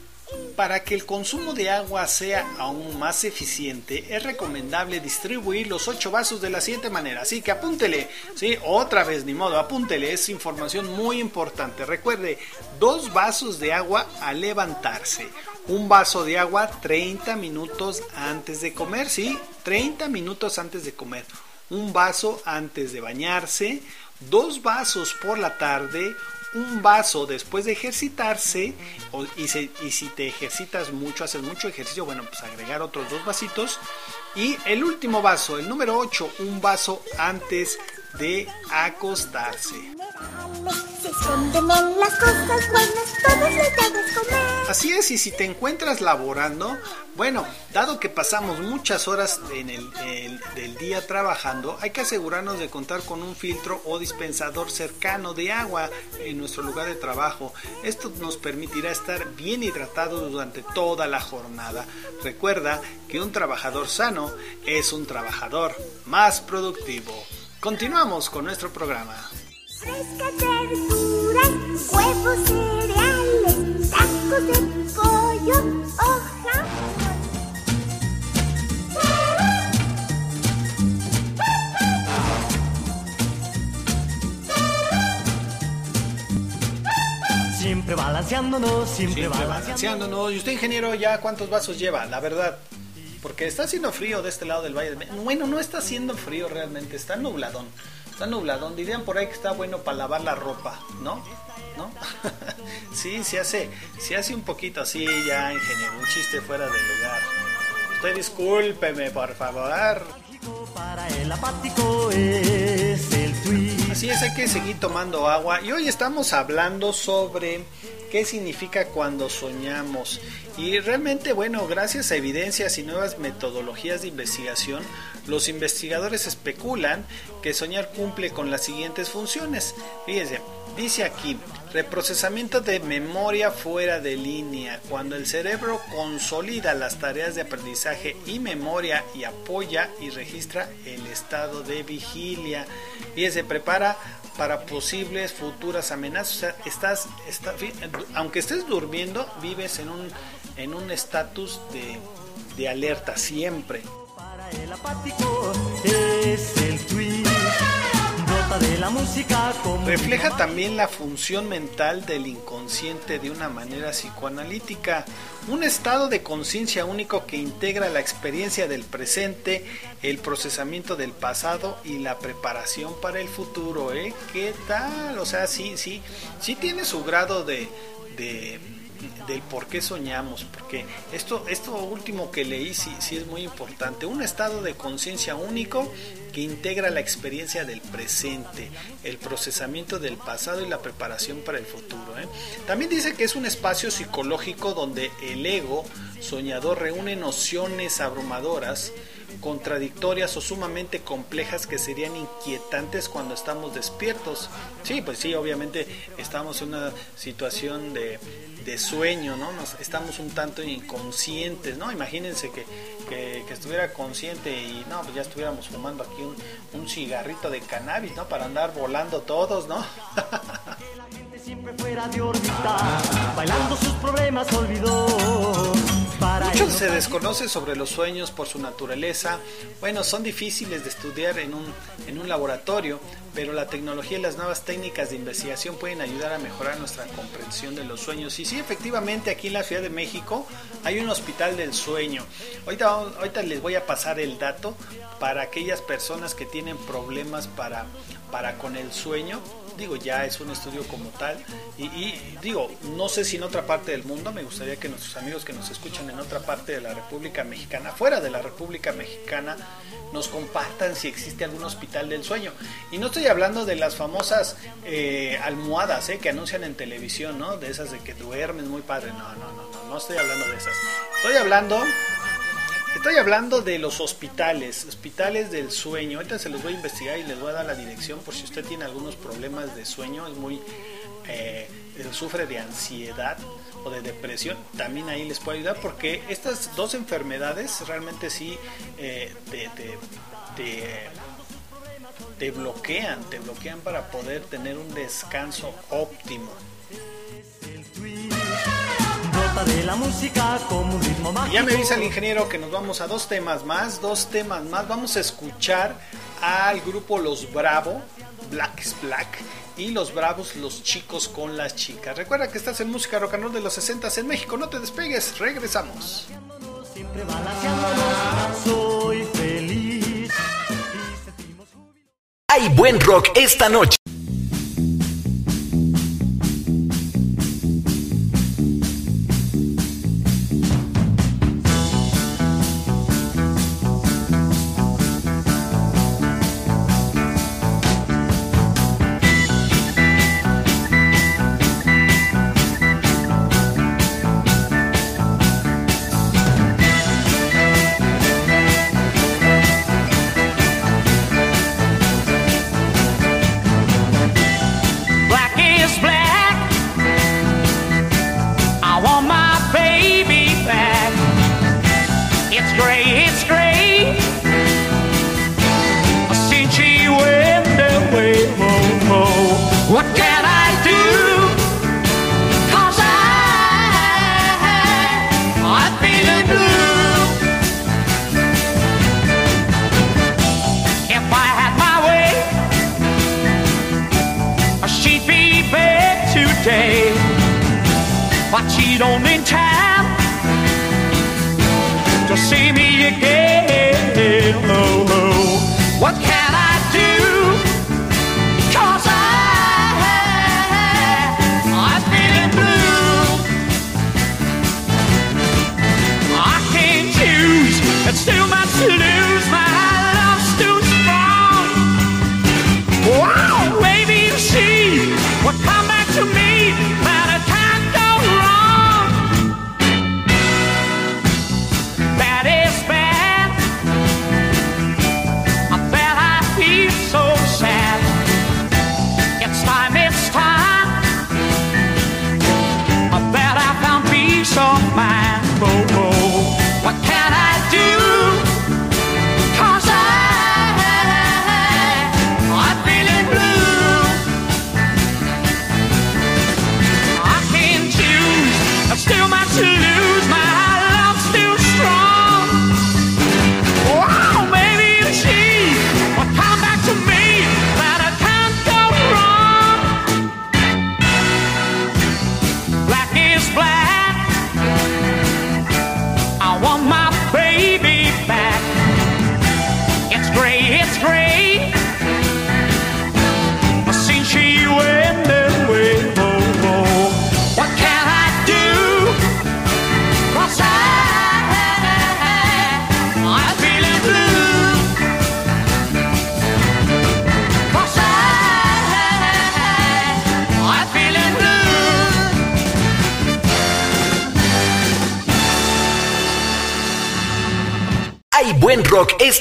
para que el consumo de agua sea aún más eficiente, es recomendable distribuir los 8 vasos de la siguiente manera. Así que apúntele, ¿sí? Otra vez, ni modo, apúntele, es información muy importante. Recuerde, dos vasos de agua al levantarse. Un vaso de agua 30 minutos antes de comer, ¿sí? 30 minutos antes de comer. Un vaso antes de bañarse. Dos vasos por la tarde un vaso después de ejercitarse y, si te ejercitas mucho, haces mucho ejercicio, bueno, pues agregar otros dos vasitos. Y el último vaso, el número 8, un vaso antes de acostarse. Así es, y si te encuentras laborando, bueno, dado que pasamos muchas horas en el, del día trabajando, hay que asegurarnos de contar con un filtro o dispensador cercano de agua en nuestro lugar de trabajo. Esto nos permitirá estar bien hidratados durante toda la jornada. Recuerda que un trabajador sano es un trabajador más productivo. Continuamos con nuestro programa. Frescas verduras, huevos, cereales, tacos de pollo, hoja. Siempre balanceándonos, siempre, Siempre balanceándonos. balanceándonos. ¿Y usted, ingeniero, ya cuántos vasos lleva? La verdad. Porque está haciendo frío de este lado del Valle de México. Bueno, no está haciendo frío realmente, está nubladón. Está nubladón. Dirían por ahí que está bueno para lavar la ropa, ¿no? ¿No? sí, se hace, se hace un poquito así ya, ingeniero. Un chiste fuera de lugar. Usted discúlpeme, por favor. Para el apático es el. Así es, hay que seguir tomando agua. Y hoy estamos hablando sobre qué significa cuando soñamos. Y realmente, bueno, gracias a evidencias y nuevas metodologías de investigación, los investigadores especulan que soñar cumple con las siguientes funciones. Fíjense, dice aquí, reprocesamiento de memoria fuera de línea, cuando el cerebro consolida las tareas de aprendizaje y memoria y apoya y registra el estado de vigilia. Y se prepara para posibles futuras amenazas. O sea, estás, aunque estés durmiendo, vives en un en un estatus de, de alerta siempre. Para el apático es el de la música como Refleja también la función mental del inconsciente de una manera psicoanalítica, un estado de conciencia único que integra la experiencia del presente, el procesamiento del pasado y la preparación para el futuro. ¿eh? ¿Qué tal? O sea, sí, sí, sí tiene su grado de, de, del por qué soñamos, porque esto, esto último que leí sí, sí es muy importante. Un estado de conciencia único integra la experiencia del presente, el procesamiento del pasado y la preparación para el futuro. ¿eh? También dice que es un espacio psicológico donde el ego soñador reúne nociones abrumadoras contradictorias o sumamente complejas que serían inquietantes cuando estamos despiertos. Sí, pues sí, obviamente estamos en una situación de, de sueño, ¿no? Nos, estamos un tanto inconscientes, ¿no? Imagínense que, que, estuviera consciente y no, pues ya estuviéramos fumando aquí un, un cigarrito de cannabis, ¿no? Para andar volando todos, ¿no? Siempre fuera de órbita, bailando sus problemas olvidó. Mucho se desconoce sobre los sueños por su naturaleza. Bueno, son difíciles de estudiar en un, en un laboratorio, pero la tecnología y las nuevas técnicas de investigación pueden ayudar a mejorar nuestra comprensión de los sueños. Y sí, efectivamente, aquí en la Ciudad de México hay un hospital del sueño. Ahorita les voy a pasar el dato para aquellas personas que tienen problemas para, para con el sueño. Digo, ya es un estudio como tal. Y, digo, no sé si en otra parte del mundo, me gustaría que nuestros amigos que nos escuchan en otra parte de la República Mexicana, fuera de la República Mexicana, nos compartan si existe algún hospital del sueño. Y no estoy hablando de las famosas eh, almohadas eh, que anuncian en televisión, ¿no? De esas de que duermes muy padre. No, no, no, no, no estoy hablando de esas. Estoy hablando Estoy hablando de los hospitales, hospitales del sueño. Ahorita se los voy a investigar y les voy a dar la dirección por si usted tiene algunos problemas de sueño, es muy eh, sufre de ansiedad o de depresión. También ahí les puedo ayudar porque estas dos enfermedades realmente sí eh, te- te- te bloquean, te bloquean para poder tener un descanso óptimo. De la música como un ritmo mágico. Y Ya me dice el ingeniero que nos vamos a dos temas más, dos temas más. Vamos a escuchar al grupo Los Bravo, Black is Black, y Los Bravos, los chicos con las chicas. Recuerda que estás en música rock and roll de los 60 en México, no te despegues, regresamos. Siempre soy feliz. Hay buen rock esta noche.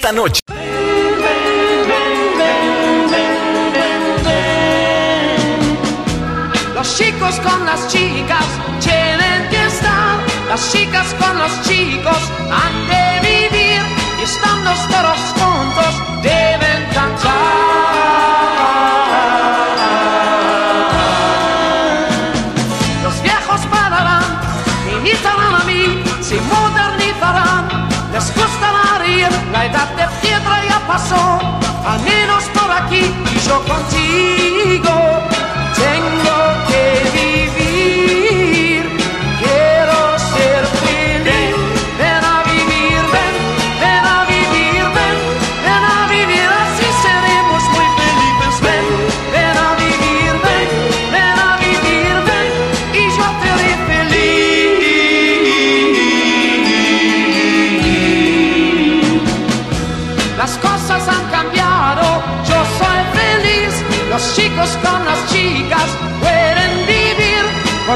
Esta noche.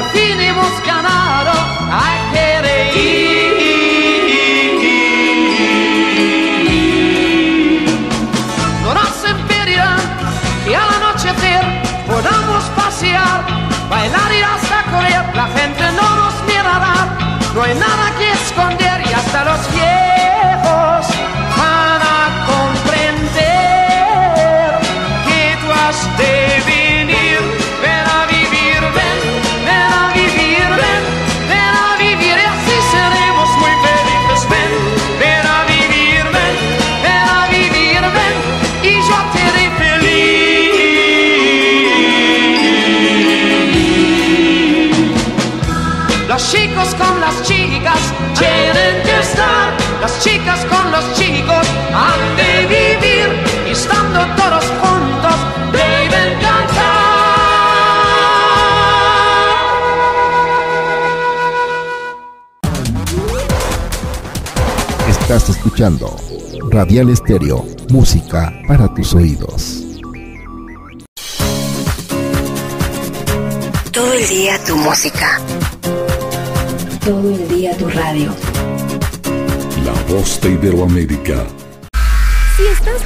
Por fin hemos ganado, hay que reír. No nos impedirán que al anochecer podamos pasear, bailar y hasta correr, la gente no nos mirará, no hay nada que esconder y hasta los escuchando Radial Estéreo, música para tus oídos. Todo el día tu música. Todo el día tu radio. La voz de Iberoamérica.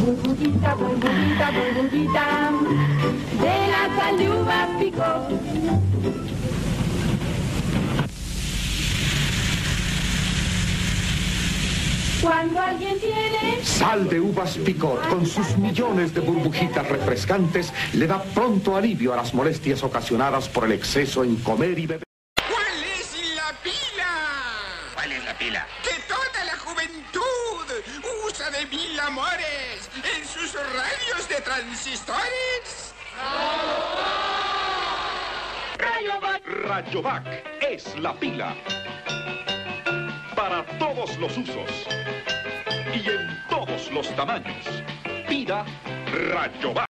Burbujita, burbujita, burbujita, de la saluva picó. Cuando alguien tiene Sal de uvas picot con sus millones de burbujitas refrescantes le da pronto alivio a las molestias ocasionadas por el exceso en comer y beber. Transistores. Rayovac. Rayovac es la pila. Para todos los usos. Y en todos los tamaños. Pida Rayovac.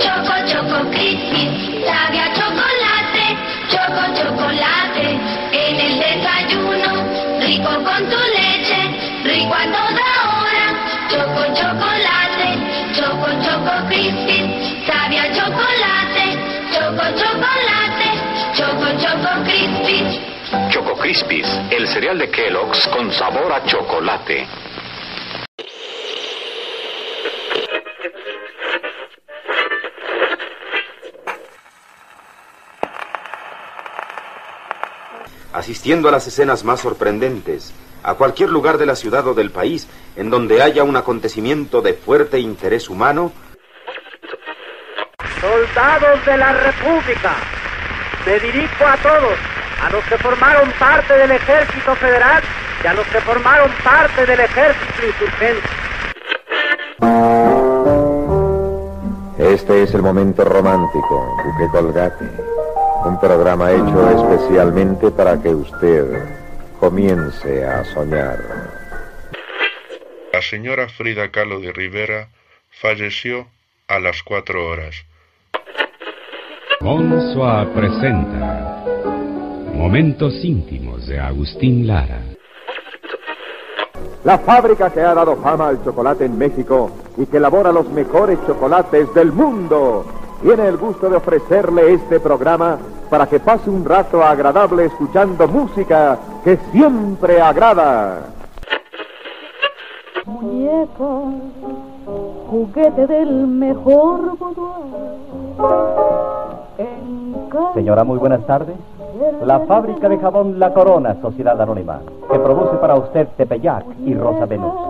Choco, choco, crispy, sabe a chocolate, choco, chocolate, en el desayuno, rico con tu leche, rico a toda choco, crispy, sabe a chocolate, choco, chocolate, choco, choco, crispy. Choco Crispies, el cereal de Kellogg's con sabor a chocolate. asistiendo a las escenas más sorprendentes, a cualquier lugar de la ciudad o del país en donde haya un acontecimiento de fuerte interés humano, Soldados de la República, me dirijo a todos, a los que formaron parte del Ejército Federal y a los que formaron parte del Ejército Insurgente. Este es el momento romántico, Buque Colgate. Un programa hecho especialmente para que usted comience a soñar. La señora Frida Kahlo de Rivera falleció a las cuatro horas. Monsoa presenta Momentos íntimos de Agustín Lara. La fábrica que ha dado fama al chocolate en México y que elabora los mejores chocolates del mundo tiene el gusto de ofrecerle este programa para que pase un rato agradable escuchando música que siempre agrada. Muñeca, juguete del mejor Señora, muy buenas tardes. La fábrica de jabón La Corona, Sociedad Anónima, que produce para usted Tepeyac y Rosa Venus.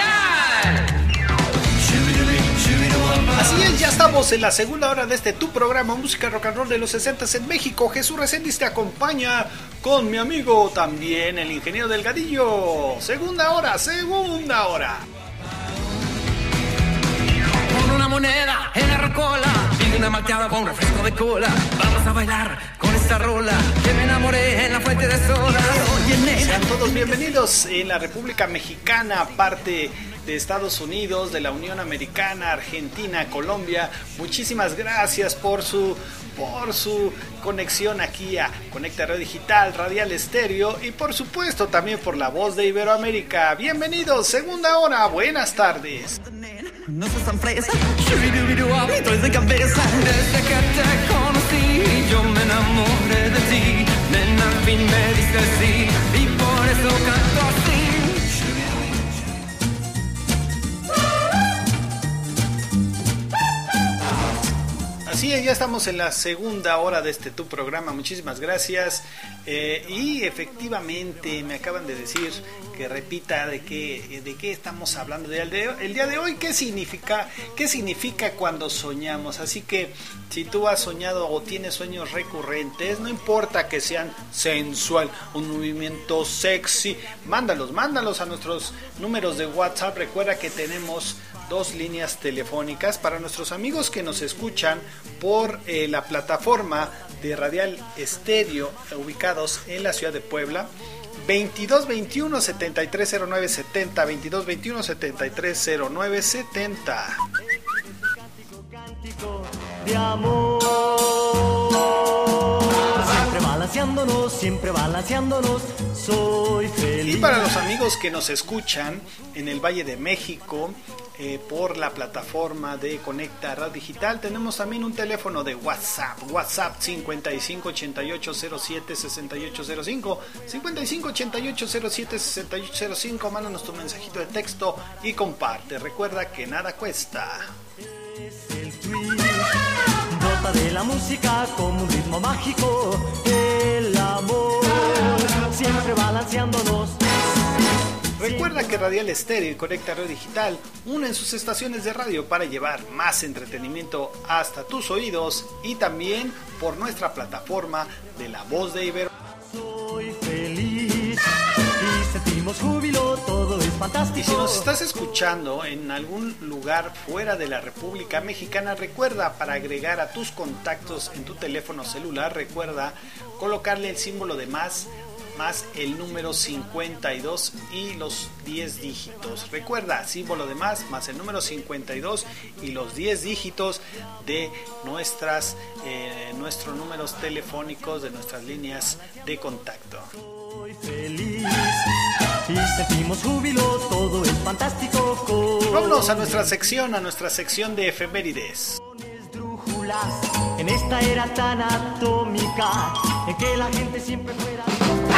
Así es, ya estamos en la segunda hora de este tu programa Música Rock and Roll de los 60 en México. Jesús Reséndiz te acompaña con mi amigo también, el ingeniero Delgadillo. Segunda hora, segunda hora. Con una moneda en la rocola y una malteada con refresco de cola. Vamos a bailar con esta rola que me enamoré en la fuente de soda. Sean todos bienvenidos en la República Mexicana, parte de Estados Unidos, de la Unión Americana, Argentina, Colombia. Muchísimas gracias por su por su conexión aquí a Conecta Radio Digital, Radial Estéreo y por supuesto también por la voz de Iberoamérica. Bienvenidos, segunda hora, buenas tardes. Así es, ya estamos en la segunda hora de este tu programa. Muchísimas gracias. Eh, y efectivamente me acaban de decir que repita de qué, de qué estamos hablando el día, de, el día de hoy. ¿Qué significa, ¿Qué significa cuando soñamos? Así que si tú has soñado o tienes sueños recurrentes, no importa que sean sensual, un movimiento sexy, mándalos, mándalos a nuestros números de WhatsApp. Recuerda que tenemos dos líneas telefónicas para nuestros amigos que nos escuchan por eh, la plataforma de Radial Estéreo ubicados en la ciudad de Puebla. 22 21 7309 70 22 21 7309 70 de amor. Siempre balanceándonos, siempre balanceándonos, soy feliz. Y para los amigos que nos escuchan en el Valle de México, eh, por la plataforma de Conecta Radio Digital. Tenemos también un teléfono de WhatsApp, WhatsApp 5588076805, 5588076805, mándanos tu mensajito de texto y comparte. Recuerda que nada cuesta. Brota de la música como un ritmo mágico, el amor, siempre balanceándonos. Recuerda que Radial Estéreo y Conecta Radio Digital unen sus estaciones de radio para llevar más entretenimiento hasta tus oídos y también por nuestra plataforma de La Voz de Ibero. Soy feliz y sentimos júbilo, todo es fantástico. Y si nos estás escuchando en algún lugar fuera de la República Mexicana, recuerda para agregar a tus contactos en tu teléfono celular, recuerda colocarle el símbolo de más más el número 52 y los 10 dígitos. Recuerda, símbolo de más más el número 52 y los 10 dígitos de nuestras eh, nuestros números telefónicos de nuestras líneas de contacto. Soy feliz y sentimos júbilo, todo es fantástico. con Vámonos a nuestra sección, a nuestra sección de efemérides. En esta era tan atómica, en que la gente siempre fuera.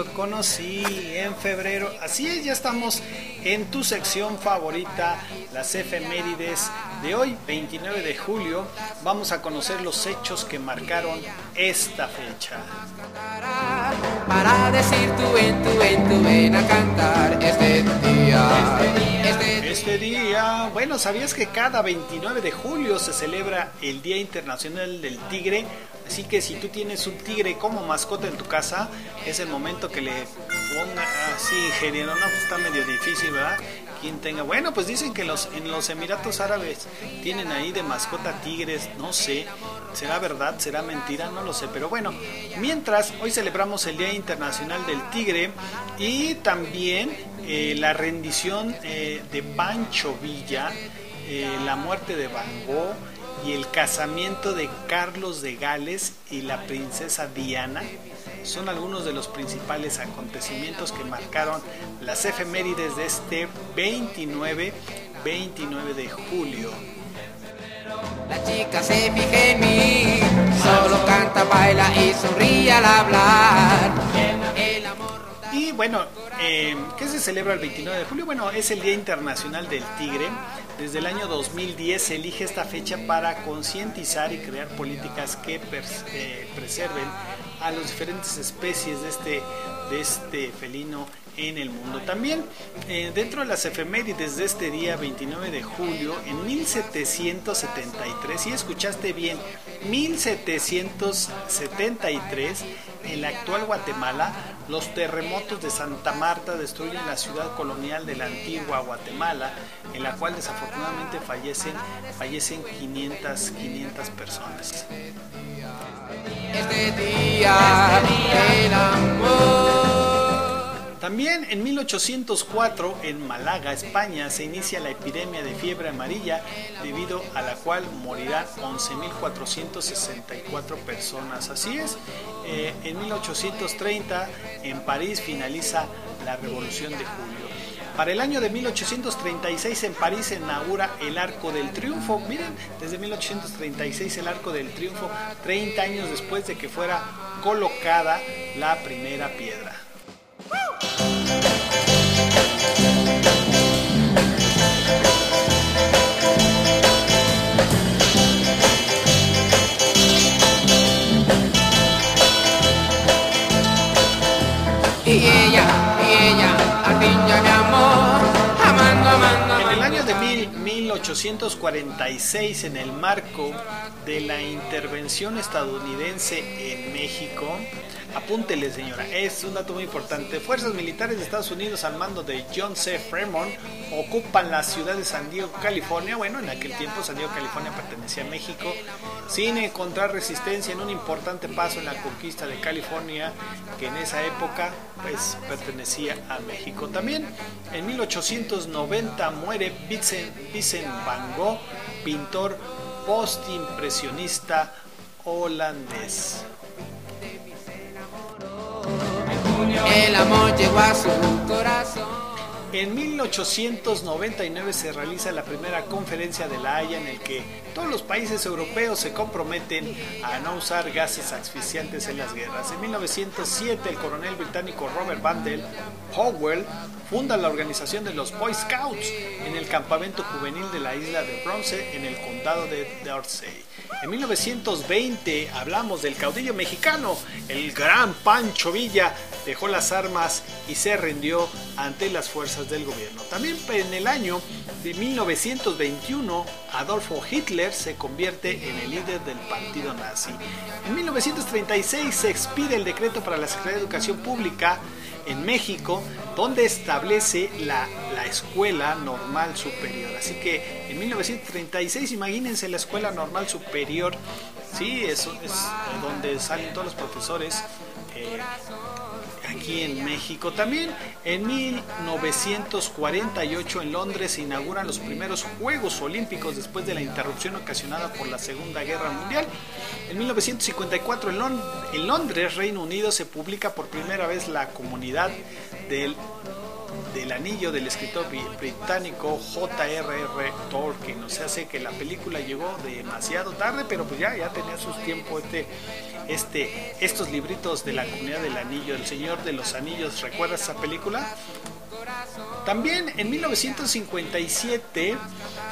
lo conocí en febrero. Así es, ya estamos en tu sección favorita, las efemérides de hoy, 29 de julio. Vamos a conocer los hechos que marcaron esta fecha. Para decir tu en tu en tu ven a cantar este día. Este, este día, bueno, ¿sabías que cada 29 de julio se celebra el Día Internacional del Tigre? Así que si tú tienes un tigre como mascota en tu casa, es el momento que le ponga así, ingeniero. No, pues está medio difícil, ¿verdad? Quien tenga. Bueno, pues dicen que los, en los Emiratos Árabes tienen ahí de mascota tigres, no sé. ¿Será verdad? ¿Será mentira? No lo sé. Pero bueno, mientras hoy celebramos el Día Internacional del Tigre y también eh, la rendición eh, de Pancho Villa, eh, la muerte de Van Gogh y el casamiento de Carlos de Gales y la princesa Diana son algunos de los principales acontecimientos que marcaron las efemérides de este 29, 29 de julio. La chica se fija en mí, solo canta, baila y sonríe al hablar. Y bueno, eh, ¿qué se celebra el 29 de julio? Bueno, es el Día Internacional del Tigre. Desde el año 2010 se elige esta fecha para concientizar y crear políticas que eh, preserven a las diferentes especies de este, de este felino en el mundo. También eh, dentro de las efemérides de este día 29 de julio, en 1773, si escuchaste bien, 1773, en la actual Guatemala, los terremotos de Santa Marta destruyen la ciudad colonial de la antigua Guatemala, en la cual desafortunadamente fallecen, fallecen 500, 500 personas. Este. También en 1804 en Málaga, España, se inicia la epidemia de fiebre amarilla debido a la cual morirán 11.464 personas. Así es, eh, en 1830 en París finaliza la Revolución de Julio. Para el año de 1836 en París se inaugura el Arco del Triunfo. Miren, desde 1836 el Arco del Triunfo, 30 años después de que fuera colocada la primera piedra. 1846, en el marco de la intervención estadounidense en México, apúntele señora, es un dato muy importante, fuerzas militares de Estados Unidos al mando de John C. Fremont ocupan la ciudad de San Diego, California, bueno, en aquel tiempo San Diego, California pertenecía a México, sin encontrar resistencia en un importante paso en la conquista de California, que en esa época pues pertenecía a México. También en 1890 muere Vincent, Vincent Van Gogh, pintor postimpresionista holandés. El amor llegó a su corazón. En 1899 se realiza la primera conferencia de la Haya en el que todos los países europeos se comprometen a no usar gases asfixiantes en las guerras. En 1907 el coronel británico Robert Bandel Powell funda la organización de los Boy Scouts en el campamento juvenil de la isla de Bronce en el condado de Dorsey. En 1920 hablamos del caudillo mexicano, el gran Pancho Villa dejó las armas y se rindió ante las fuerzas del gobierno. También en el año de 1921 Adolfo Hitler se convierte en el líder del partido nazi. En 1936 se expide el decreto para la Secretaría de Educación Pública en México, donde establece la, la Escuela Normal Superior. Así que en 1936, imagínense la Escuela Normal Superior, sí, eso es donde salen todos los profesores. eh, aquí en México. También en 1948 en Londres se inauguran los primeros Juegos Olímpicos después de la interrupción ocasionada por la Segunda Guerra Mundial. En 1954 en, Lon- en Londres, Reino Unido, se publica por primera vez la comunidad del del Anillo del escritor británico J.R.R. Tolkien. O sea, sé que la película llegó demasiado tarde, pero pues ya, ya tenía sus tiempos este, este, estos libritos de la comunidad del Anillo, El Señor de los Anillos. ¿Recuerdas esa película? También en 1957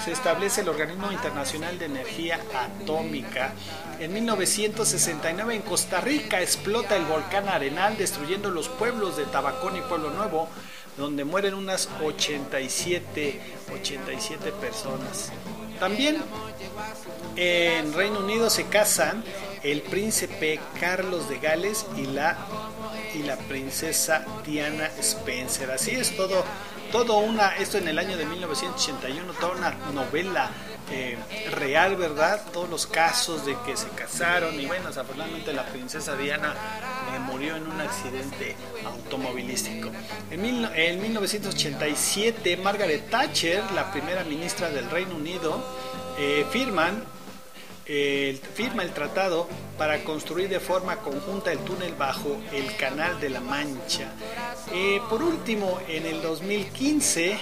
se establece el Organismo Internacional de Energía Atómica. En 1969 en Costa Rica explota el volcán Arenal destruyendo los pueblos de Tabacón y Pueblo Nuevo, donde mueren unas 87, 87 personas. También en Reino Unido se casan el príncipe Carlos de Gales y la, y la princesa Diana Spencer. Así es todo, todo una, esto en el año de 1981, toda una novela eh, real, ¿verdad? Todos los casos de que se casaron y bueno, desafortunadamente la princesa Diana eh, murió en un accidente automovilístico. En, en 1987, Margaret Thatcher, la primera ministra del Reino Unido, eh, firman firma el tratado para construir de forma conjunta el túnel bajo el Canal de la Mancha. Eh, por último, en el 2015,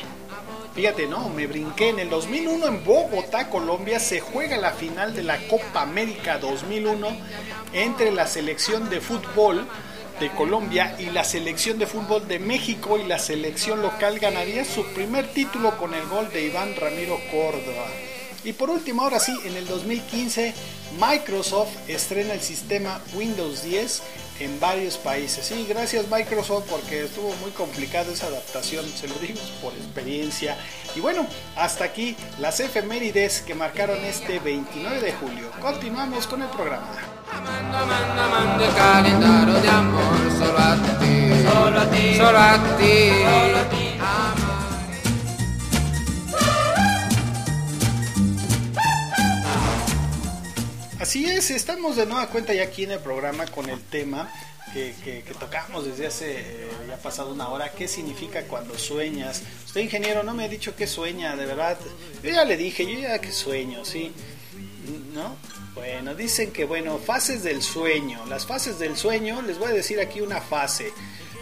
fíjate, no, me brinqué, en el 2001 en Bogotá, Colombia, se juega la final de la Copa América 2001 entre la selección de fútbol de Colombia y la selección de fútbol de México y la selección local ganaría su primer título con el gol de Iván Ramiro Córdoba. Y por último, ahora sí, en el 2015, Microsoft estrena el sistema Windows 10 en varios países. Sí, gracias Microsoft porque estuvo muy complicada esa adaptación, se lo digo por experiencia. Y bueno, hasta aquí las efemérides que marcaron este 29 de julio. Continuamos con el programa. de amor solo a ti, solo a ti, solo a ti. Solo a ti. Así es, estamos de nueva cuenta ya aquí en el programa con el tema que, tocamos desde hace eh, ya pasado una hora. ¿Qué significa cuando sueñas? Usted, ingeniero, no me ha dicho qué sueña, de verdad. Yo ya le dije, yo ya que sueño, ¿sí? ¿No? Bueno, dicen que, bueno, fases del sueño. Las fases del sueño, les voy a decir aquí una fase.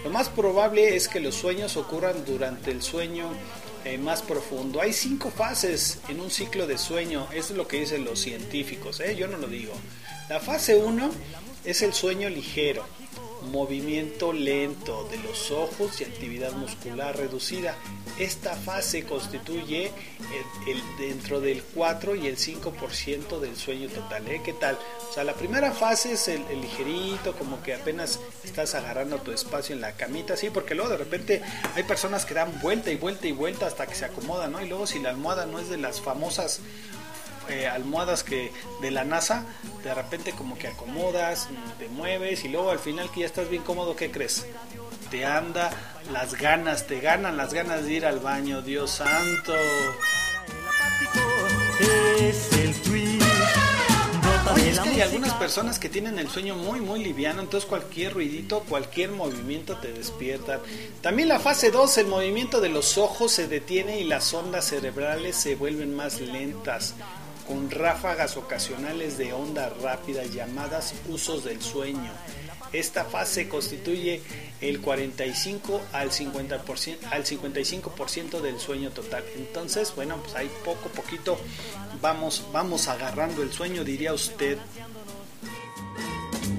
Lo más probable es que los sueños ocurran durante el sueño eh, más profundo. Hay cinco fases en un ciclo de sueño, es lo que dicen los científicos, ¿eh? yo no lo digo. La fase 1 es el sueño ligero, movimiento lento de los ojos y actividad muscular reducida. Esta fase constituye el, dentro del 4 y el 5% del sueño total. ¿eh? ¿Qué tal? O sea, la primera fase es el, ligerito, como que apenas estás agarrando tu espacio en la camita, sí, porque luego de repente hay personas que dan vuelta y vuelta y vuelta hasta que se acomodan, ¿no? Y luego si la almohada no es de las famosas eh, almohadas que de la NASA, de repente como que acomodas, te mueves y luego al final que ya estás bien cómodo, ¿qué crees? Te anda las ganas, te ganan las ganas de ir al baño, Dios santo. Oye, es que hay algunas personas que tienen el sueño muy muy liviano, entonces cualquier ruidito, cualquier movimiento te despierta. También la fase 2, el movimiento de los ojos se detiene y las ondas cerebrales se vuelven más lentas con ráfagas ocasionales de onda rápida llamadas usos del sueño. Esta fase constituye el 45 al 50% al 55% del sueño total. Entonces, bueno, pues ahí poco a poquito vamos vamos agarrando el sueño, diría usted.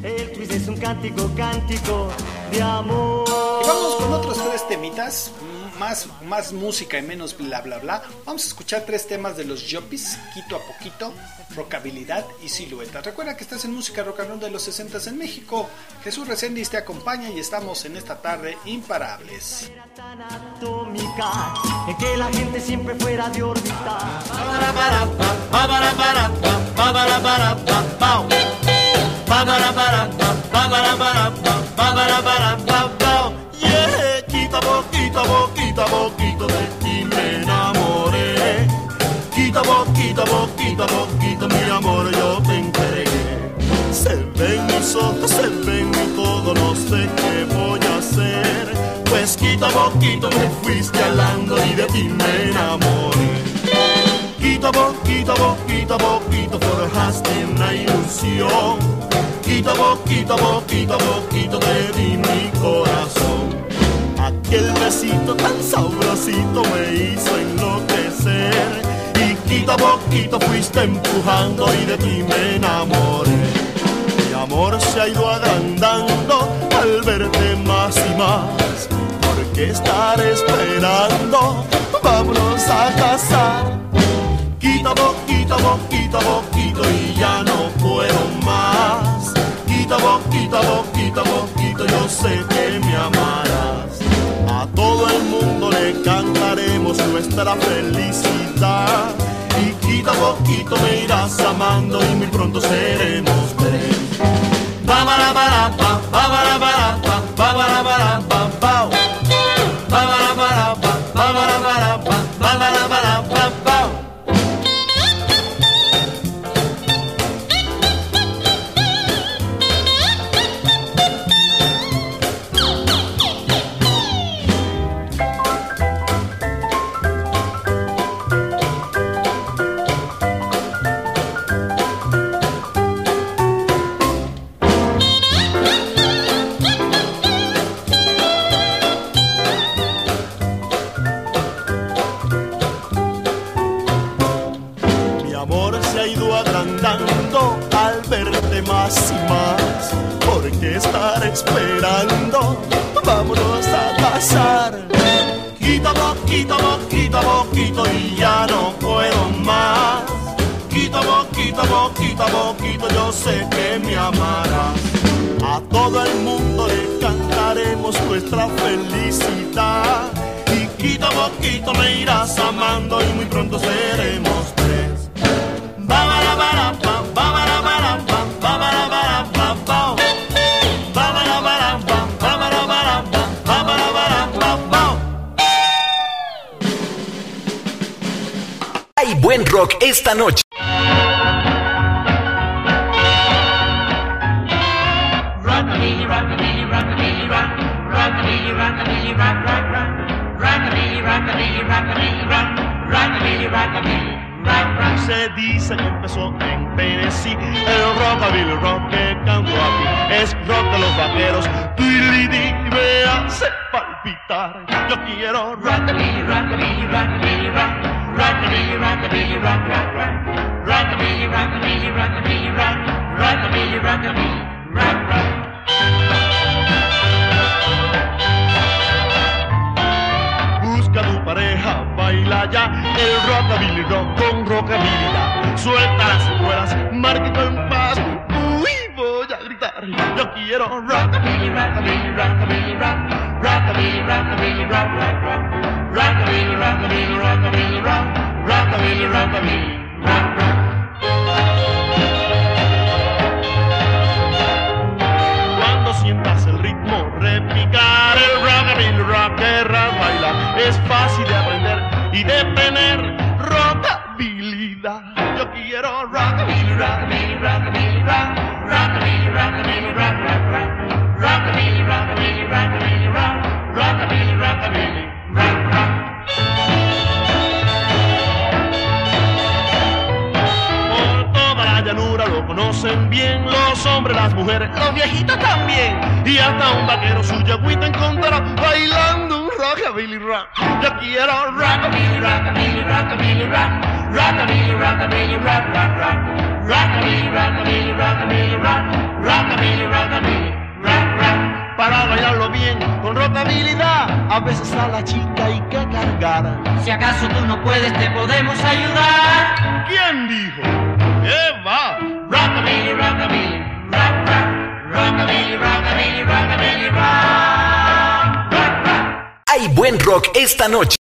El es un cántico, cántico de amor. Y vamos con otros tres temitas más, más música y menos bla bla bla, vamos a escuchar tres temas de los Yopis, Quito a Poquito, Rockabilidad y Silueta. Recuerda que estás en música rock and roll de los 60 en México. Jesús Reséndiz te acompaña y estamos en esta tarde imparables. En que la gente siempre fuera de orbitar. Quita poquito a poquito a poquito de ti me enamoré. Quita poquito a poquito a poquito mi amor yo te entregué. Se ven mis ojos, se ven mi todo, no sé qué voy a hacer. Pues quita poquito me fuiste hablando y de ti me enamoré. Quita poquito a poquito a poquito forjaste una ilusión. Quita poquito a poquito a poquito te di mi corazón Aquel besito tan sabrosito me hizo enloquecer. Y poquito a poquito fuiste empujando y de ti me enamoré. Mi amor se ha ido agrandando al verte más y más. ¿Por qué estar esperando? Vámonos a casar. Quita poquito, poquito, poquito y ya no puedo más. Quita poquito, poquito, poquito, yo sé que me amas cantaremos nuestra felicidad. Y poquito a poquito me irás amando y muy pronto seremos tres. esta noche. buen rock esta noche.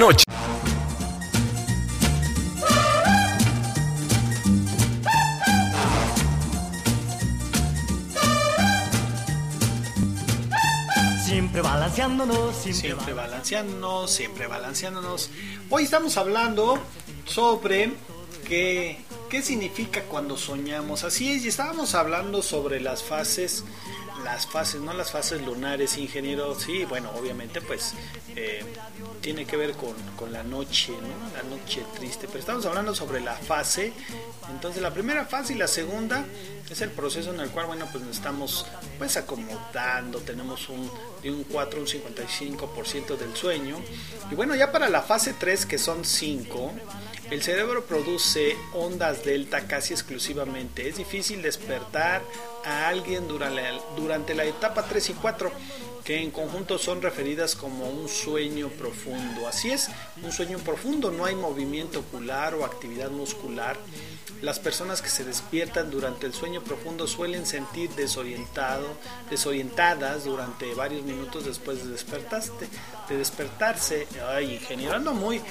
Noche. Siempre balanceándonos, siempre, Siempre balanceándonos, siempre balanceándonos. Hoy estamos hablando sobre qué, qué significa cuando soñamos. Así es, y estábamos hablando sobre las fases, las fases, no las fases lunares, ingeniero. Sí, bueno, obviamente pues que ver con, con la noche, ¿no? La noche triste. Pero estamos hablando sobre la fase. Entonces la primera fase y la segunda es el proceso en el cual, bueno, pues nos estamos pues acomodando, tenemos un de un 4 un 55% del sueño. Y bueno, ya para la fase 3 que son 5, el cerebro produce ondas delta casi exclusivamente. Es difícil despertar a alguien durante la, durante la etapa 3 y 4 en conjunto son referidas como un sueño profundo. Así es, un sueño profundo, no hay movimiento ocular o actividad muscular. Las personas que se despiertan durante el sueño profundo suelen sentir desorientado, desorientadas durante varios minutos después de despertarse. De despertarse. Ay, ingeniero, muy...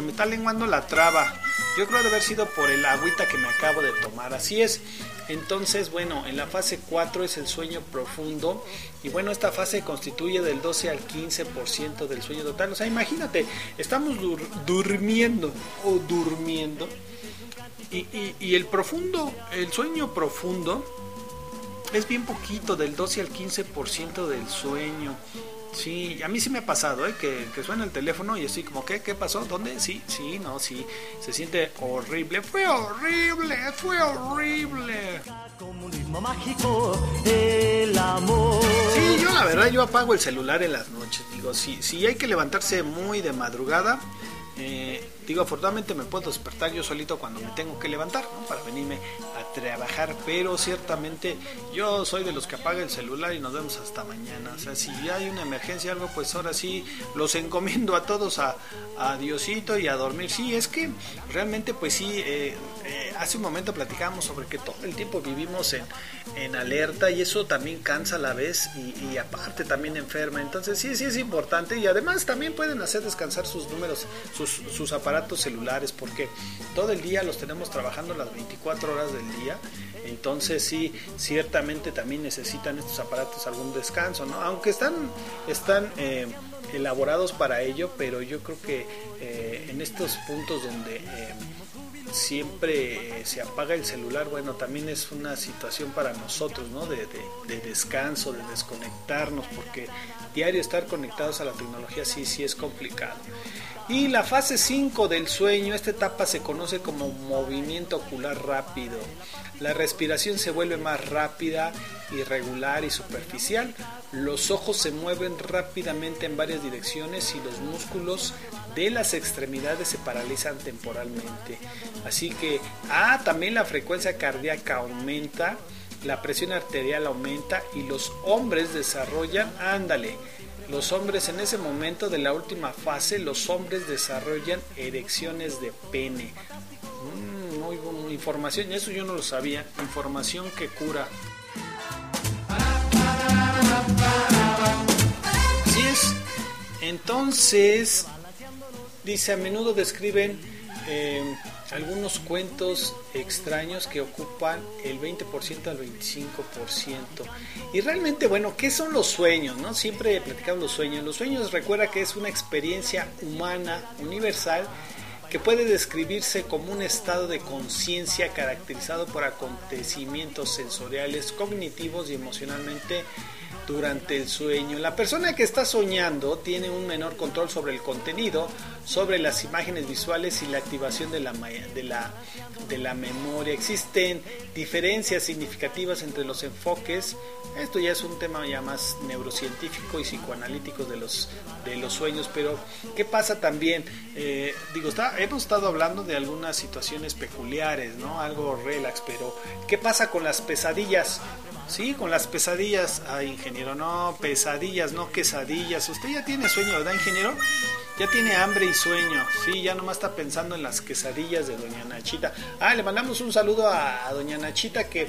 Me está lenguando la traba. Yo creo de haber sido por el agüita que me acabo de tomar. Así es. Entonces, bueno, en la fase 4 es el sueño profundo y bueno, esta fase constituye del 12 al 15% del sueño total. O sea, imagínate, estamos dur durmiendo o durmiendo y, y, y, el profundo, el sueño profundo es bien poquito, del 12 al 15% del sueño. Sí, a mí sí me ha pasado, ¿eh? que, que suena el teléfono y así como, ¿qué? ¿Qué pasó? ¿Dónde? Sí, sí, no, sí. Se siente horrible. Fue horrible, fue horrible. Comunismo mágico, el amor. Sí, yo la verdad, yo apago el celular en las noches. Digo, si, si hay que levantarse muy de madrugada, eh, digo, afortunadamente me puedo despertar yo solito cuando me tengo que levantar, ¿no? Para venirme a trabajar, pero ciertamente yo soy de los que apaga el celular y nos vemos hasta mañana. O sea, si hay una emergencia, algo, pues ahora sí los encomiendo a todos a, Diosito y a dormir. Sí, es que realmente, pues sí, eh, eh, hace un momento platicábamos sobre que todo el tiempo vivimos en, en alerta y eso también cansa a la vez y, y aparte también enferma. Entonces, sí, sí es importante y además también pueden hacer descansar sus números, sus, sus aparatos celulares, porque todo el día los tenemos trabajando las 24 horas del día. Entonces sí, ciertamente también necesitan estos aparatos algún descanso, ¿no? Aunque están, están eh, elaborados para ello, pero yo creo que eh, en estos puntos donde eh, siempre se apaga el celular, bueno, también es una situación para nosotros, ¿no? De, de, de, descanso, de desconectarnos, porque diario estar conectados a la tecnología sí, sí es complicado. Y la fase 5 del sueño, esta etapa se conoce como movimiento ocular rápido. La respiración se vuelve más rápida, irregular y superficial. Los ojos se mueven rápidamente en varias direcciones y los músculos de las extremidades se paralizan temporalmente. Así que, ah, también la frecuencia cardíaca aumenta, la presión arterial aumenta y los hombres desarrollan, ándale, los hombres en ese momento de la última fase, los hombres desarrollan erecciones de pene. Mm, muy buena información, eso yo no lo sabía. Información que cura. Así es. Entonces, dice, a menudo describen eh, algunos cuentos extraños que ocupan el 20% al 25%. Y realmente, bueno, ¿qué son los sueños? No? Siempre platicamos los sueños. Los sueños recuerda que es una experiencia humana, universal, que puede describirse como un estado de conciencia caracterizado por acontecimientos sensoriales, cognitivos y emocionalmente durante el sueño. La persona que está soñando tiene un menor control sobre el contenido, sobre las imágenes visuales y la activación de la, de la, de la memoria. Existen diferencias significativas entre los enfoques. Esto ya es un tema ya más neurocientífico y psicoanalítico de los, de los sueños, pero ¿qué pasa también? Eh, digo, hemos estado hablando de algunas situaciones peculiares, ¿no? Algo relax, pero ¿qué pasa con las pesadillas? Sí, con las pesadillas. Ay, ingeniero, no, pesadillas, no quesadillas. Usted ya tiene sueño, ¿verdad, ingeniero? Ya tiene hambre y sueño. Sí, ya nomás está pensando en las quesadillas de Doña Nachita. Ah, le mandamos un saludo a, a Doña Nachita que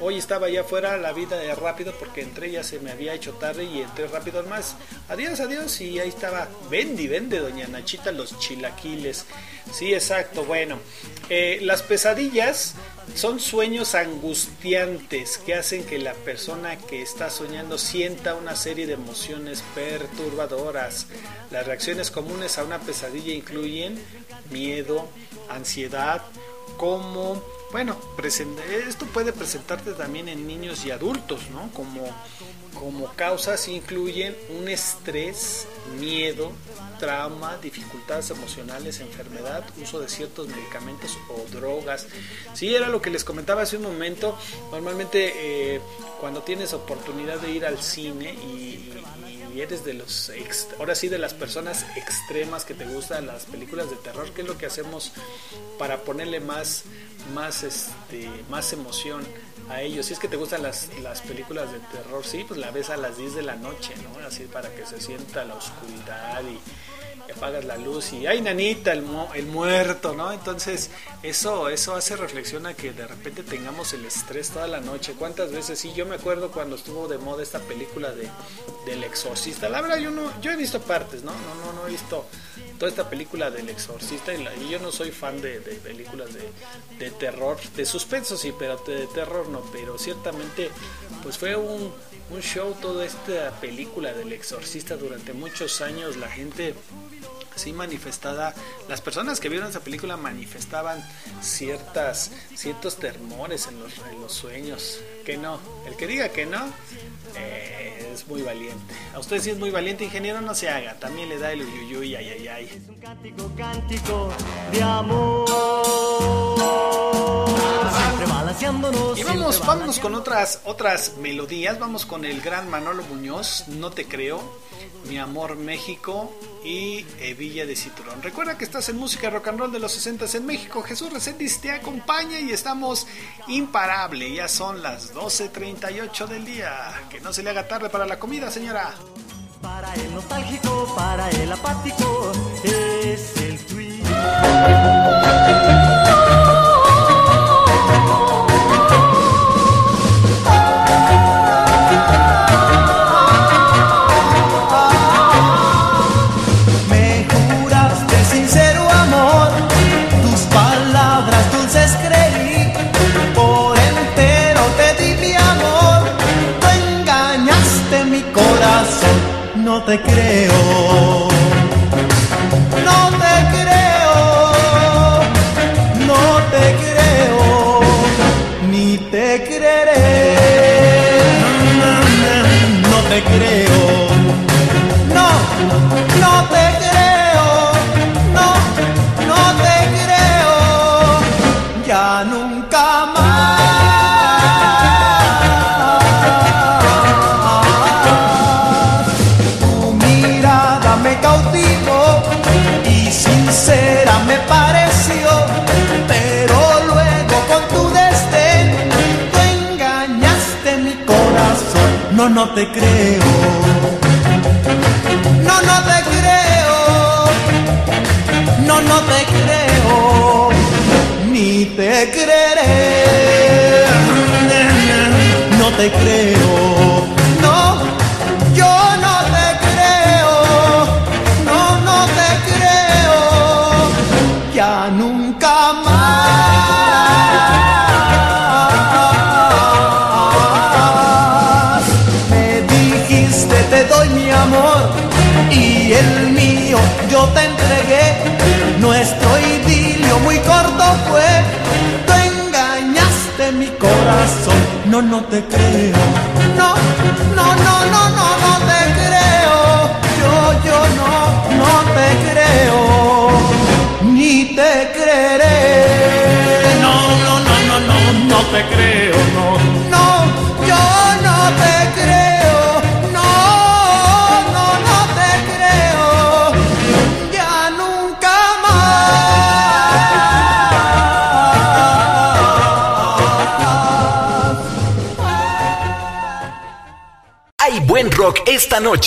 hoy estaba allá afuera. La vida de rápido porque entré ya se me había hecho tarde y entré rápido más. Adiós, adiós. Y ahí estaba. Vende, vende Doña Nachita los chilaquiles. Sí, exacto. Bueno, eh, las pesadillas son sueños angustiantes que hacen que la persona que está soñando sienta una serie de emociones perturbadoras. Las reacciones comunes a una pesadilla incluyen miedo, ansiedad, como, bueno, esto puede presentarte también en niños y adultos, ¿no? Como, como causas incluyen un estrés, miedo, trauma, dificultades emocionales, enfermedad, uso de ciertos medicamentos o drogas. Sí, era lo que les comentaba hace un momento. Normalmente eh, cuando tienes oportunidad de ir al cine y, eres de los, ahora sí, de las personas extremas que te gustan las películas de terror, ¿qué es lo que hacemos para ponerle más, más, este, más emoción? a ellos. Si es que te gustan las, las películas de terror, sí, pues la ves a las 10 de la noche, ¿no? Así para que se sienta la oscuridad y, apagas la luz y ay nanita el, el muerto no entonces eso eso hace reflexión a que de repente tengamos el estrés toda la noche. Cuántas veces sí yo me acuerdo cuando estuvo de moda esta película de del exorcista. La verdad yo no yo he visto partes no no no no he visto toda esta película del exorcista y, yo no soy fan de, películas de, terror de suspenso sí pero de terror no. Pero ciertamente pues fue un, un show toda esta película del exorcista durante muchos años. La gente así manifestada, las personas que vieron esa película manifestaban ciertas, ciertos temores en los, en los sueños. Que no, el que diga que no, eh, es muy valiente. A usted si es muy valiente, ingeniero, no se haga. También le da el uyuyuy, ay, ay, ay. Es un cántico, cántico de amor. Y vamos, vamos con otras, otras melodías. Vamos con el gran Manolo Muñoz, No te creo, Mi amor México y Villa de Citurón. Recuerda que estás en música rock and roll de los 60 en México. Jesús Reséndiz te acompaña y estamos imparable. Ya son las 12.38 del día. Que no se le haga tarde para la comida, señora. Para el nostálgico, para el apático, es el tweet. Te creo. No, te creo. No, no te creo. No, no te creo. Ni te creeré. No te creo. Fue. Tú engañaste mi corazón. No, no te creo. No, no, no, no, no, no te creo. Yo, yo no, no te creo. Ni te creeré. No, no, no, no, no, no te creo, no. Rock esta noche.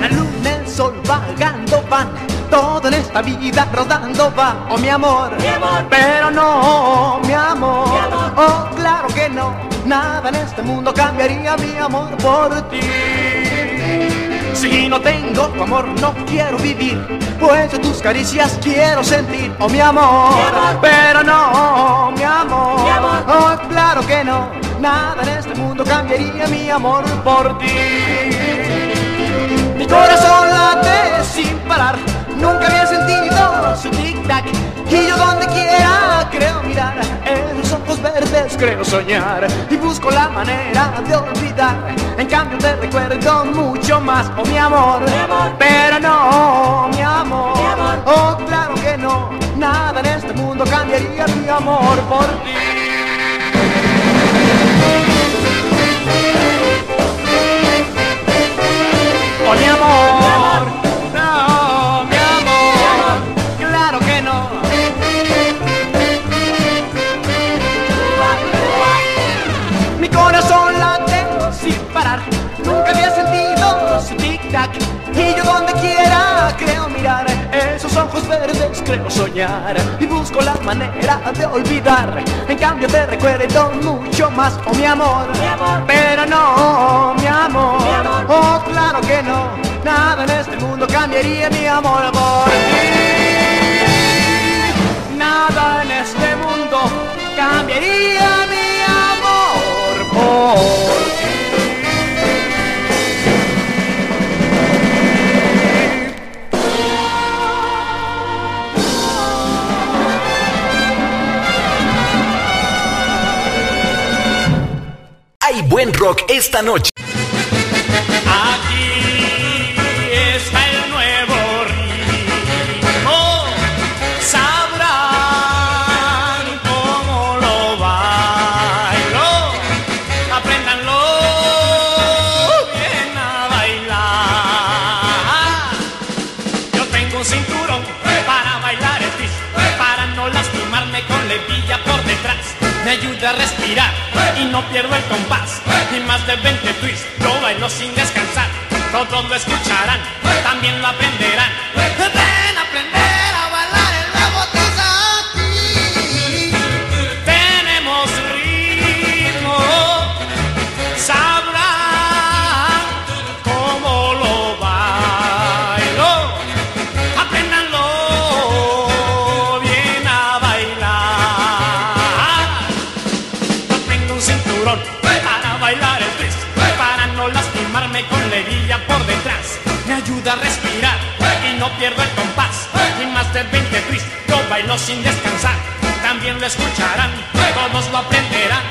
La luna, el sol vagando van, todo en esta vida rodando va. Oh mi amor, pero no, mi amor. Oh claro que no, nada en este mundo cambiaría mi amor por ti. Si no tengo tu amor no quiero vivir, pues yo tus caricias quiero sentir, oh mi amor, pero no, mi amor, oh claro que no, nada en este mundo cambiaría mi amor por ti. Mi corazón late sin parar, nunca había sentido su tic-tac. Y yo donde quiera creo mirar, verdes creo soñar. Y busco la manera de olvidar, en cambio te recuerdo mucho más, oh mi amor. Pero no, mi amor, oh claro que no, nada en este mundo cambiaría mi amor por ti. Oh mi amor, ojos verdes creo soñar. Y busco la manera de olvidar, en cambio te recuerdo mucho más, oh mi amor. Pero no, mi amor, oh claro que no, nada en este mundo cambiaría mi amor por ti. Nada en este mundo cambiaría mi amor por buen rock esta noche. El compás. Y más de 20 twists, yo bailo sin descansar. Todos lo escucharán, también lo aprenderán. A respirar y no pierdo el compás. Y más de 20 twists, yo bailo sin descansar. También lo escucharán, todos lo aprenderán.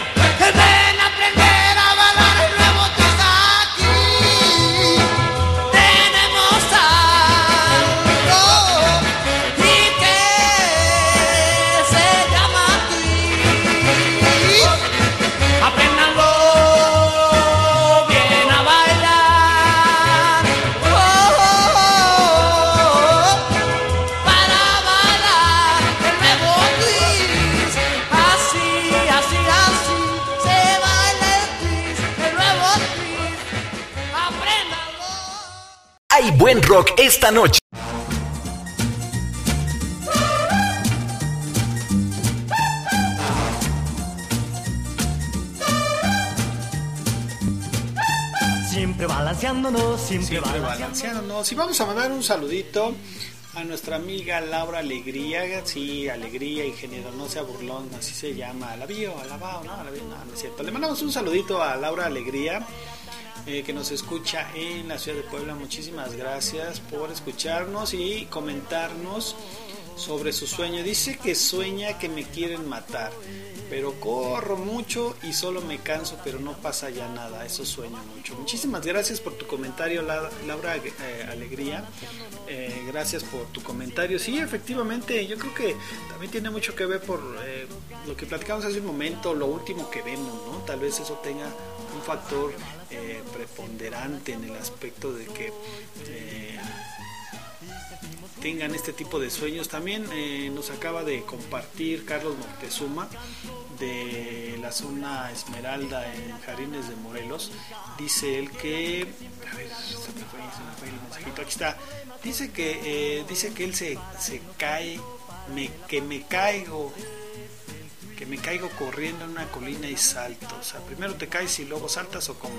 Rock esta noche. Siempre balanceándonos, siempre, Siempre balanceándonos. balanceándonos. Y vamos a mandar un saludito a nuestra amiga Laura Alegría. Sí, Alegría, ingeniero, no sea burlón, así se llama. Alabío, alabao, no, alabío, no, no es cierto. Le mandamos un saludito a Laura Alegría. Eh, que nos escucha en la ciudad de Puebla. Muchísimas gracias por escucharnos y comentarnos sobre su sueño. Dice que sueña que me quieren matar, pero corro mucho y solo me canso, pero no pasa ya nada. Eso sueño mucho. Muchísimas gracias por tu comentario, La- Laura eh, Alegría. Eh, gracias por tu comentario. Sí, efectivamente, yo creo que también tiene mucho que ver por eh, lo que platicamos hace un momento, lo último que vemos, ¿no? Tal vez eso tenga un factor eh, preponderante en el aspecto de que eh, tengan este tipo de sueños. También eh, nos acaba de compartir Carlos Moctezuma de la zona Esmeralda en Jardines de Morelos. Dice él que. A ver, se me fue, el mensajito. Aquí está. Dice que, dice que él se, se cae, que me caigo que me caigo corriendo en una colina y salto. O sea, primero te caes y luego saltas o como.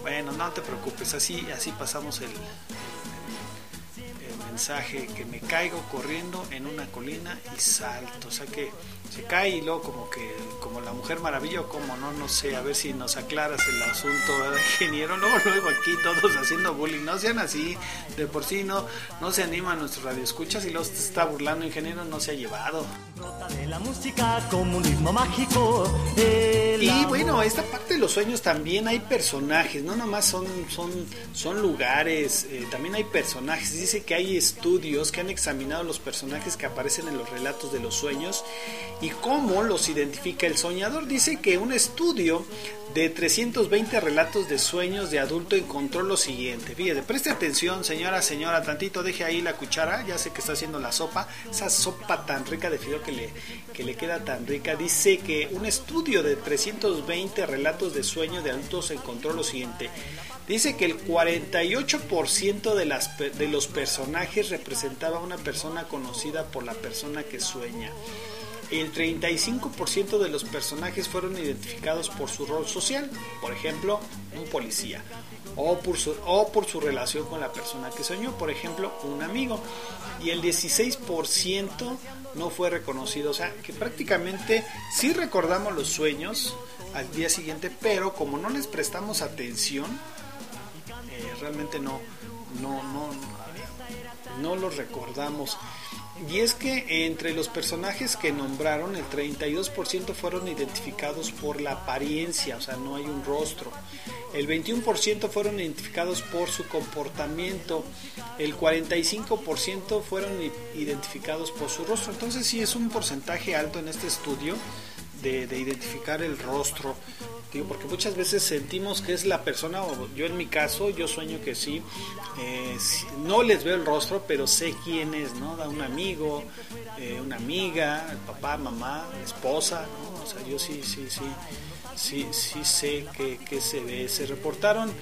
Bueno, no te preocupes, así, así pasamos el, el mensaje que me caigo corriendo en una colina y salto. O sea que se cae y luego como que como la mujer maravilla o como no, no sé, a ver si nos aclaras el asunto, ¿verdad, ingeniero. Luego, luego aquí todos haciendo bullying, no sean así, de por sí no, no se anima a nuestro radio escuchas y luego se está burlando, ingeniero, no se ha llevado. De la música, comunismo mágico. de Y bueno, esta parte de los sueños también hay personajes, no nomás son, son, son lugares, eh, también hay personajes. Dice que hay estudios que han examinado los personajes que aparecen en los relatos de los sueños y cómo los identifica el soñador. Dice que un estudio de 320 relatos de sueños de adulto encontró lo siguiente. Fíjate, preste atención, señora, señora, tantito deje ahí la cuchara, ya sé que está haciendo la sopa, esa sopa tan rica de fideo que le, que le queda tan rica. Dice que un estudio de 320 relatos de sueños de adultos encontró lo siguiente. Dice que el 48% de, las, de los personajes representaba a una persona conocida por la persona que sueña. El 35% de los personajes fueron identificados por su rol social, por ejemplo, un policía, o por, su, o por su relación con la persona que soñó, por ejemplo, un amigo. Y el 16% no fue reconocido, o sea, que prácticamente sí recordamos los sueños al día siguiente, pero como no les prestamos atención, eh, realmente no, no, no, no los recordamos. Y es que entre los personajes que nombraron, el 32% fueron identificados por la apariencia, o sea, no hay un rostro. El 21% fueron identificados por su comportamiento. El 45% fueron identificados por su rostro. Entonces sí es un porcentaje alto en este estudio de, de identificar el rostro. Porque muchas veces sentimos que es la persona, o yo en mi caso, yo sueño que sí, eh, no les veo el rostro, pero sé quién es, ¿no? Da un amigo, eh, una amiga, el papá, mamá, esposa, ¿no? O sea, yo sí, sí, sí, sí, sí sé que, que se ve. Se reportaron,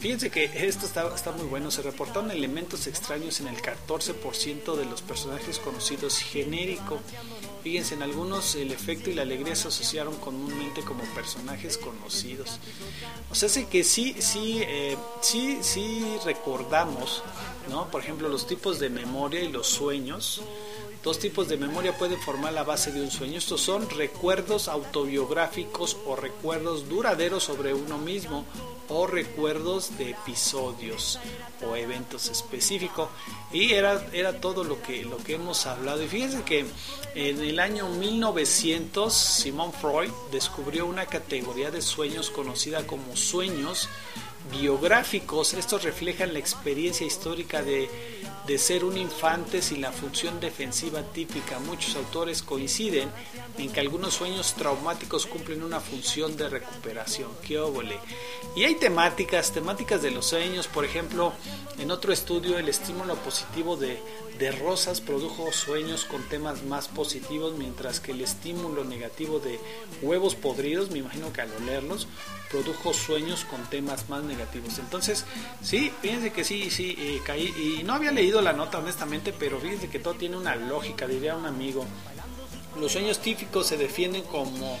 fíjense que esto está, está muy bueno, se reportaron elementos extraños en el 14% de los personajes conocidos genérico. Fíjense, en algunos el efecto y la alegría se asociaron comúnmente como personajes conocidos. O sea, sé que sí, sí, eh, sí, sí recordamos, ¿no? Por ejemplo, los tipos de memoria y los sueños. Dos tipos de memoria pueden formar la base de un sueño. Estos son recuerdos autobiográficos o recuerdos duraderos sobre uno mismo o recuerdos de episodios o eventos específicos. Y era, era todo lo que, lo que hemos hablado. Y fíjense que en el año 1900 Simon Freud descubrió una categoría de sueños conocida como sueños biográficos. Estos reflejan la experiencia histórica de, de ser un infante sin la función defensiva típica. Muchos autores coinciden en que algunos sueños traumáticos cumplen una función de recuperación. ¡Qué óvole! Y hay temáticas, temáticas de los sueños. Por ejemplo, en otro estudio, el estímulo positivo de, de Rosas produjo sueños con temas más positivos, mientras que el estímulo negativo de huevos podridos, me imagino que al olerlos, produjo sueños con temas más negativos. Entonces, sí, fíjense que sí, sí, eh, caí, y no había leído la nota honestamente, pero fíjense que todo tiene una lógica, diría un amigo. Los sueños típicos se defienden como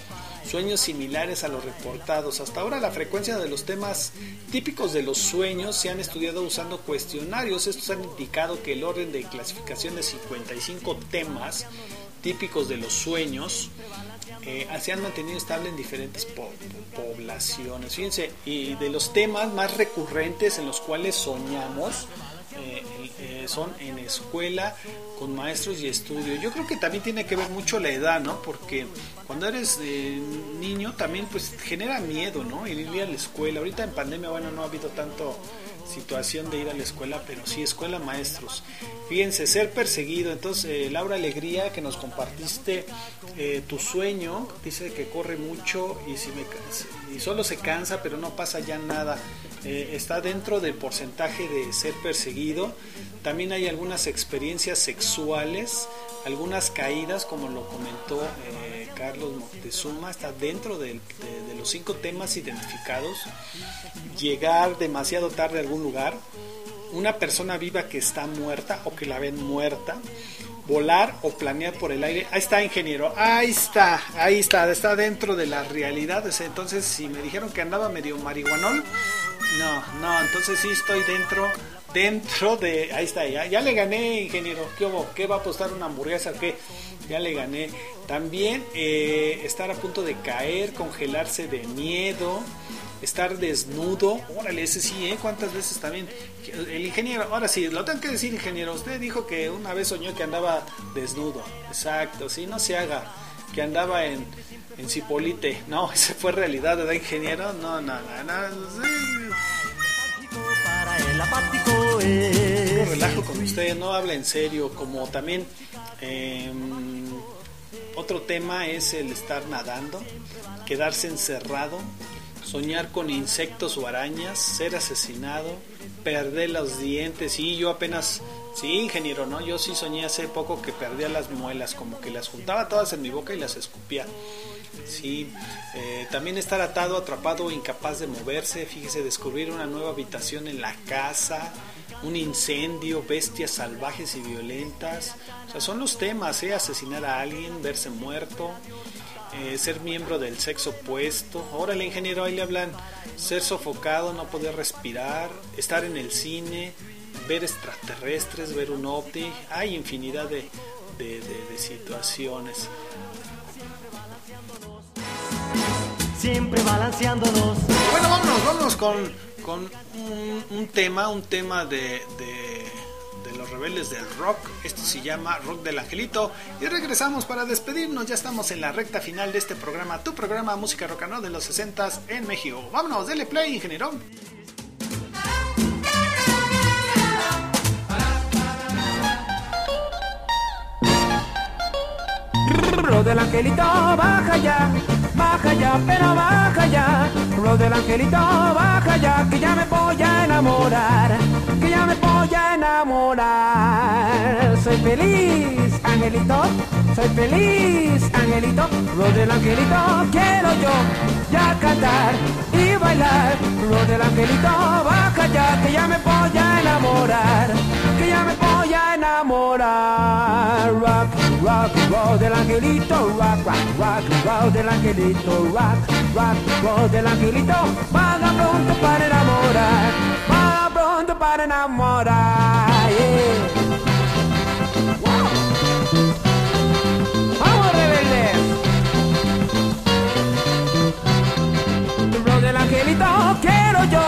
sueños similares a los reportados. Hasta ahora la frecuencia de los temas típicos de los sueños se han estudiado usando cuestionarios. Estos han indicado que el orden de clasificación de 55 temas típicos de los sueños eh, se han mantenido estable en diferentes po poblaciones. Fíjense, y de los temas más recurrentes en los cuales soñamos, eh, eh, son en escuela, con maestros y estudio. Yo creo que también tiene que ver mucho la edad, ¿no? Porque cuando eres eh, niño también pues genera miedo, ¿no? El ir a la escuela. Ahorita en pandemia, bueno, no ha habido tanto situación de ir a la escuela, pero sí escuela maestros. Fíjense, ser perseguido. Entonces, eh, Laura Alegría, que nos compartiste eh, tu sueño, dice que corre mucho y, si me, y solo se cansa, pero no pasa ya nada. eh, está dentro del porcentaje de ser perseguido. También hay algunas experiencias sexuales, algunas caídas, como lo comentó eh, Carlos Moctezuma, está dentro de, de los cinco temas identificados. Llegar demasiado tarde a algún lugar, una persona viva que está muerta o que la ven muerta, volar o planear por el aire. Ahí está, ingeniero. Ahí está, ahí está, está dentro de la realidad. O sea, Entonces, si me dijeron que andaba medio marihuanol, no, no, entonces sí estoy dentro, dentro de. Ahí está, ya, ya le gané, ingeniero. ¿Qué, hubo? ¿Qué va a apostar una hamburguesa? ¿Qué? Ya le gané. También eh, estar a punto de caer, congelarse de miedo estar desnudo, órale, ese sí, ¿eh? ¿Cuántas veces también? El ingeniero, ahora sí, lo tengo que decir, ingeniero, usted dijo que una vez soñó que andaba desnudo, exacto, sí, no se haga, que andaba en, en Cipolite, no, ese fue realidad, ¿verdad, ingeniero? No, no, no, no, relajo con usted, no habla en serio, como también... em, otro tema es el estar nadando, quedarse encerrado, soñar con insectos o arañas, ser asesinado, perder los dientes. Y yo apenas, sí, ingeniero, ¿no? Yo sí soñé hace poco que perdía las muelas, como que las juntaba todas en mi boca y las escupía. Sí, eh, también estar atado, atrapado, incapaz de moverse. Fíjese, descubrir una nueva habitación en la casa, un incendio, bestias salvajes y violentas. O sea, son los temas, ¿eh? Asesinar a alguien, verse muerto, eh, ser miembro del sexo opuesto. Órale, ingeniero, ahí le hablan. Ser sofocado, no poder respirar, estar en el cine, ver extraterrestres, ver un ovni. Hay infinidad de, de- de- de situaciones. Siempre balanceándonos. Bueno, vámonos, vámonos con, con un, un tema, un tema de, rebeldes del rock. Esto se llama Rock del Angelito. Y regresamos para despedirnos. Ya estamos en la recta final de este programa, tu programa Música Rock and Roll de los 60 en México. Vámonos, dele play, ingeniero. Ro del angelito, baja ya, baja ya, pero baja ya. Ro del angelito, baja ya, que ya me voy a enamorar, que ya me voy a enamorar. Soy feliz, angelito, soy feliz, angelito. Ro del angelito, quiero yo ya cantar y bailar. Ro del angelito, baja ya, que ya me voy a enamorar, que ya me voy a enamorar. Rock, rock, roll del angelito, rock, rock, rock, roll del angelito, rock, rock, roll del angelito, vaga pronto para enamorar, vaga pronto para enamorar, yeah. Vamos rebeldes. Roll del angelito, quiero yo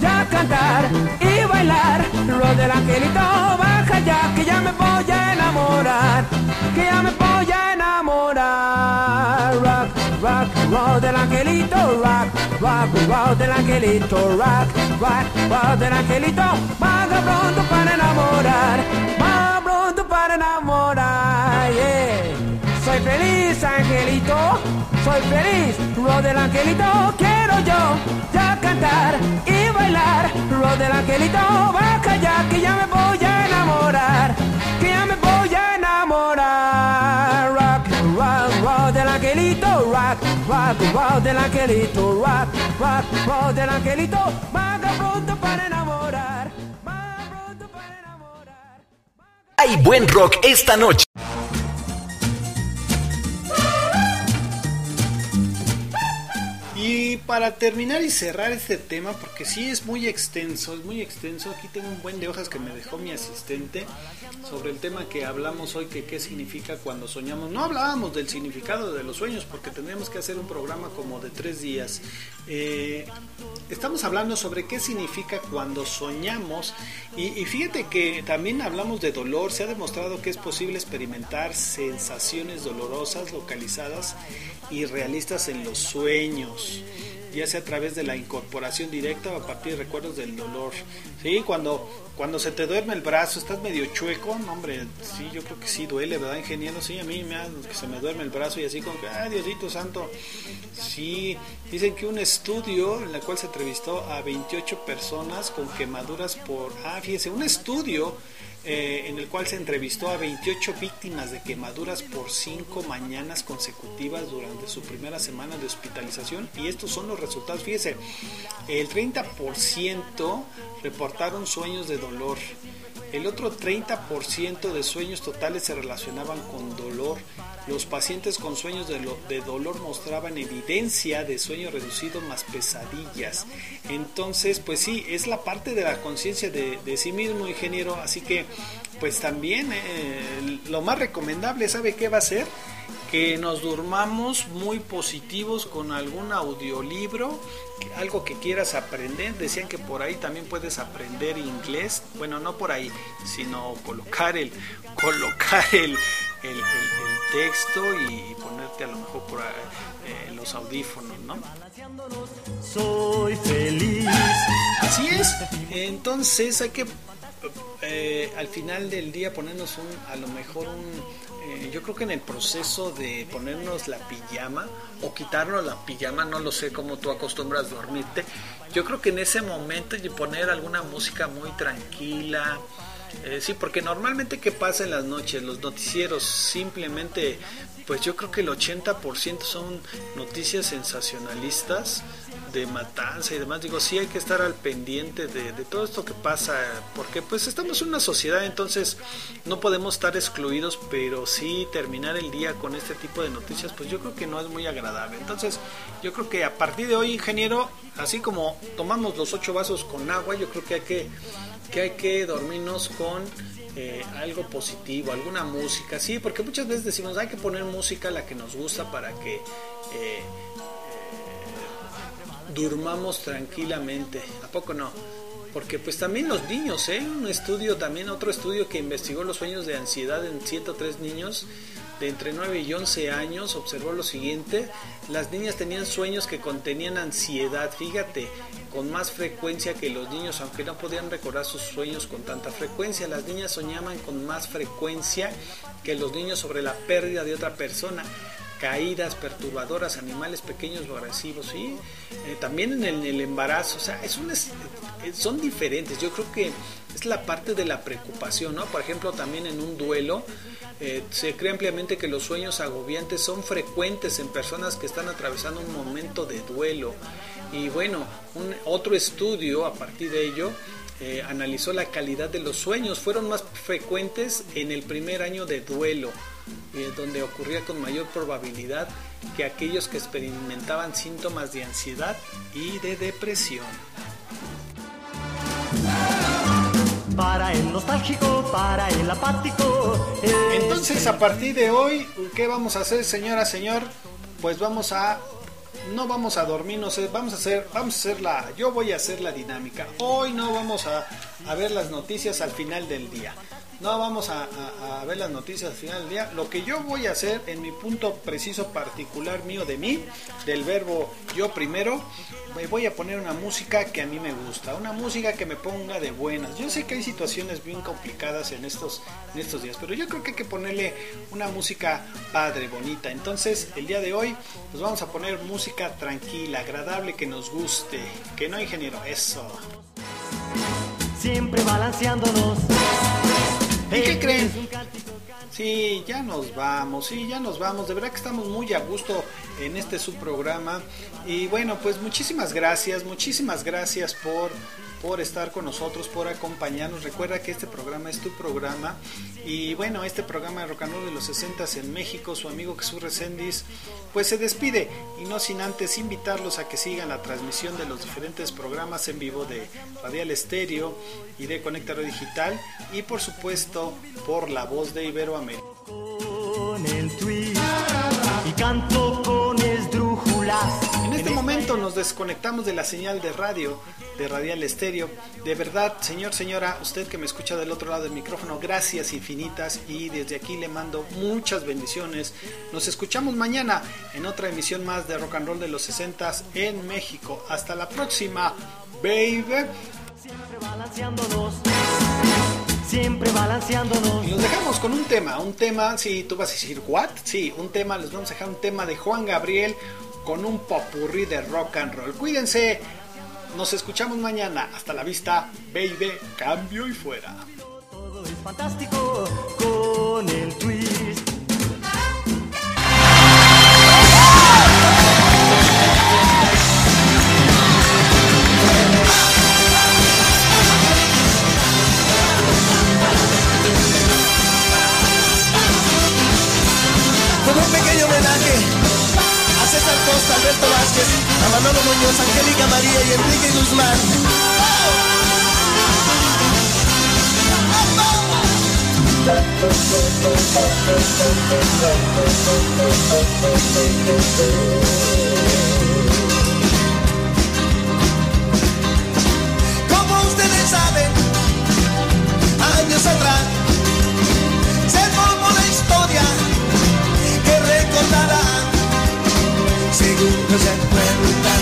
ya cantar y bailar. Roll del angelito, baja ya, que ya me voy a enamorar, que ya me voy a enamorar. Rock, rock, roll del angelito, rock, rock, roll del angelito, rock, rock, roll del angelito, vaga pronto para enamorar, vaga pronto para enamorar. Yeah. Soy feliz, angelito, soy feliz, ro del angelito, quiero yo ya cantar y bailar, ro del angelito, baja ya, que ya me voy a enamorar, que ya me voy a enamorar, rock, rock, rock del angelito, rock, rock, rock del angelito, rock, rock, rock del angelito, vaga pronto para enamorar. Hay buen rock esta noche. Para terminar y cerrar este tema, porque sí es muy extenso, es muy extenso, aquí tengo un buen de hojas que me dejó mi asistente sobre el tema que hablamos hoy, que qué significa cuando soñamos. No hablábamos del significado de los sueños, porque tendríamos que hacer un programa como de tres días. Eh, estamos hablando sobre qué significa cuando soñamos y, y fíjate que también hablamos de dolor, se ha demostrado que es posible experimentar sensaciones dolorosas localizadas y realistas en los sueños. Ya sea a través de la incorporación directa o a partir de recuerdos del dolor. Sí, cuando, cuando se te duerme el brazo, estás medio chueco, no, hombre, sí, yo creo que sí duele, ¿verdad, ingeniero? Sí, a mí me que se me duerme el brazo y así como que, ay, Diosito santo. Sí, dicen que un estudio en el cual se entrevistó a 28 personas con quemaduras por, ah, fíjese, un estudio eh, en el cual se entrevistó a 28 víctimas de quemaduras por 5 mañanas consecutivas durante su primera semana de hospitalización y estos son los resultados. Fíjese, el 30% reportaron sueños de dolor, el otro 30% de sueños totales se relacionaban con dolor. Los pacientes con sueños de, de, dolor mostraban evidencia de sueño reducido más pesadillas. Entonces, pues sí, es la parte de la conciencia de, de, sí mismo, ingeniero. Así que, pues también eh, lo más recomendable, ¿sabe qué va a ser? Que nos durmamos muy positivos con algún audiolibro, algo que quieras aprender. Decían que por ahí también puedes aprender inglés. Bueno, no por ahí, sino colocar el, colocar el, el, texto y ponerte a lo mejor por ahí, eh, los audífonos, ¿no? Soy feliz. Así es. Entonces hay que eh, al final del día ponernos un, a lo mejor un eh, yo creo que en el proceso de ponernos la pijama o quitarnos la pijama, no lo sé cómo tú acostumbras dormirte, yo creo que en ese momento de poner alguna música muy tranquila, eh, sí, porque normalmente ¿qué pasa en las noches? Los noticieros simplemente, pues yo creo que el 80% son noticias sensacionalistas de matanza y demás. Digo, sí hay que estar al pendiente de, todo esto que pasa, porque pues estamos en una sociedad, entonces no podemos estar excluidos, pero sí terminar el día con este tipo de noticias, pues yo creo que no es muy agradable. Entonces, yo creo que a partir de hoy, ingeniero, así como tomamos los ocho vasos con agua, yo creo que hay que, que, hay que dormirnos con eh, algo positivo, alguna música, sí, porque muchas veces decimos hay que poner música la que nos gusta para que eh, durmamos tranquilamente. ¿A poco no? Porque pues también los niños, ¿eh? Un estudio, también otro estudio que investigó los sueños de ansiedad en 103 niños de entre 9 y 11 años observó lo siguiente, las niñas tenían sueños que contenían ansiedad, fíjate, con más frecuencia que los niños, aunque no podían recordar sus sueños con tanta frecuencia, las niñas soñaban con más frecuencia que los niños sobre la pérdida de otra persona caídas perturbadoras, animales pequeños o agresivos, ¿sí? Eh, también en el, embarazo, o sea, es eh, son diferentes. Yo creo que es la parte de la preocupación, ¿no? Por ejemplo, también en un duelo, eh, se cree ampliamente que los sueños agobiantes son frecuentes en personas que están atravesando un momento de duelo. Y bueno, un, otro estudio a partir de ello analizó la calidad de los sueños. Fueron más frecuentes en el primer año de duelo donde ocurría con mayor probabilidad que aquellos que experimentaban síntomas de ansiedad y de depresión. Para el nostálgico, para el apático. Entonces, a partir de hoy, ¿qué vamos a hacer, señora, señor? Pues vamos a no vamos a dormirnos, vamos a hacer, vamos a hacer la, yo voy a hacer la dinámica. Hoy no vamos a, a ver las noticias al final del día no vamos a, ver las noticias al final del día. Lo que yo voy a hacer en mi punto preciso particular mío de mí, del verbo yo primero, me voy a poner una música que a mí me gusta, una música que me ponga de buenas. Yo sé que hay situaciones bien complicadas en estos, en estos días, pero yo creo que hay que ponerle una música padre, bonita. Entonces, el día de hoy, pues vamos a poner música tranquila, agradable, que nos guste. Que no, ingeniero, eso. Siempre balanceándonos ¿Y qué creen? Sí, ya nos vamos, sí, ya nos vamos. De verdad que estamos muy a gusto en este subprograma. Y bueno, pues muchísimas gracias, muchísimas gracias por por estar con nosotros, por acompañarnos. Recuerda que este programa es tu programa. Y bueno, este programa de Rock and Roll de los 60 en México, su amigo Jesús Reséndiz, pues se despide. Y no sin antes invitarlos a que sigan la transmisión de los diferentes programas en vivo de Radial Estéreo y de Conectaro Digital. Y por supuesto, por la voz de Iberoamérica. Con el tweet y canto con esdrújulas. Momento nos desconectamos de la señal de radio, de Radial Estéreo. De verdad, señor, señora, usted que me escucha del otro lado del micrófono, gracias infinitas y desde aquí le mando muchas bendiciones. Nos escuchamos mañana en otra emisión más de Rock and Roll de los 60 en México. Hasta la próxima, baby. Siempre balanceándonos. Siempre balanceándonos. Y los dejamos con un tema, un tema, si tú vas a decir, ¿what? Sí, un tema, les vamos a dejar un tema de Juan Gabriel con un popurrí de rock and roll. Cuídense, nos escuchamos mañana. Hasta la vista, baby, cambio y fuera. Todo es fantástico con el. Alberto Vázquez, a Manolo Muñoz, Angélica María y Enrique Guzmán. Como seguro se acuerdan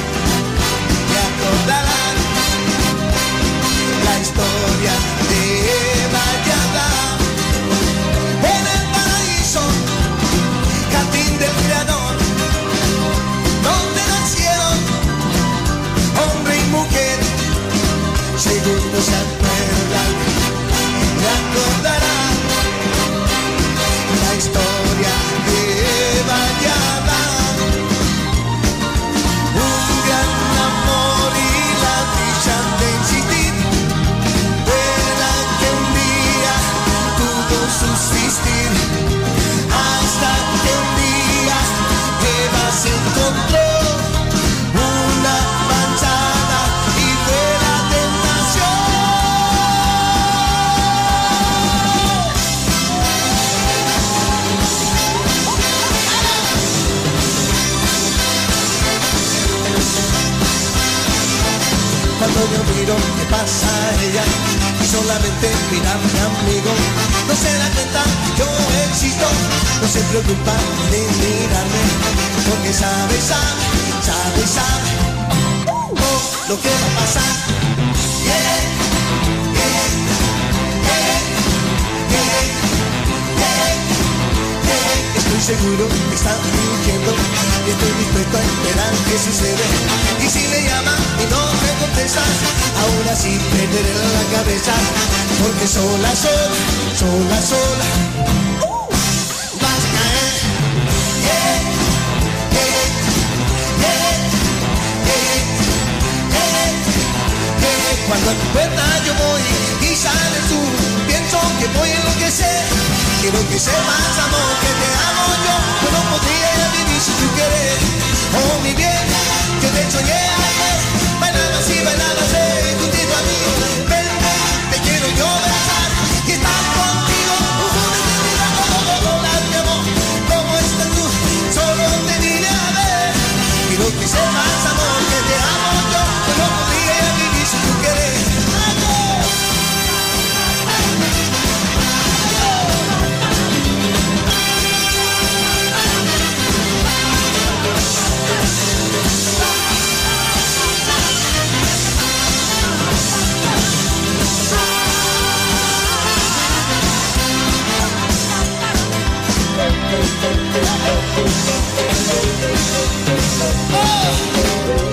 Yo miro que pasa ella y solamente mira a mi amigo, no se da cuenta yo existo, no se preocupa de mirarme, porque sabe, sabe, sabe, sabe. Oh, lo que va a pasar. Seguro está mintiendo y estoy dispuesto a esperar que sucede. Y si me llama y no me contestas, aún así perderé la cabeza. Porque sola, sola, sola, sola, uh. Cuando a tu puerta yo voy y sales tú, que voy a enloquecer. Quiero que sepas, amor, que te amo yo. Yo no podría vivir sin tu querer. Oh, mi bien, yo te soñé ayer. Bailabas y bailabas Nunca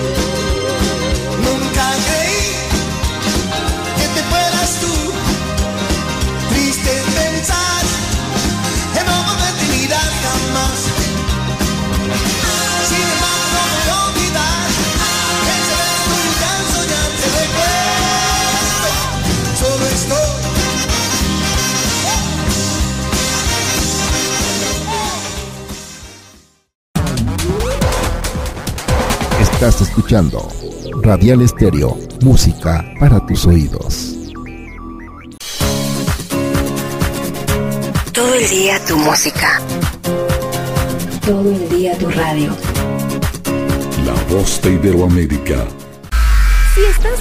Estás escuchando Radial Estéreo, música para tus oídos. Todo el día tu música. Todo el día tu radio. La voz de Iberoamérica.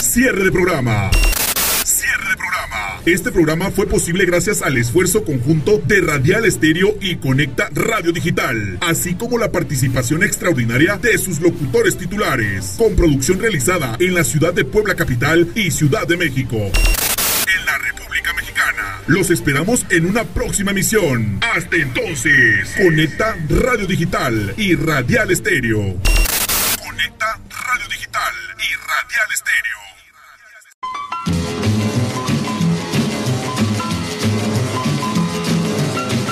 Cierre de programa. Cierre de programa. Este programa fue posible gracias al esfuerzo conjunto de Radial Estéreo y Conecta Radio Digital, así como la participación extraordinaria de sus locutores titulares, con producción realizada en la ciudad de Puebla Capital y Ciudad de México. Los esperamos en una próxima emisión. Hasta entonces, Conecta Radio Digital y Radial Estéreo. Conecta Radio Digital y Radial Estéreo.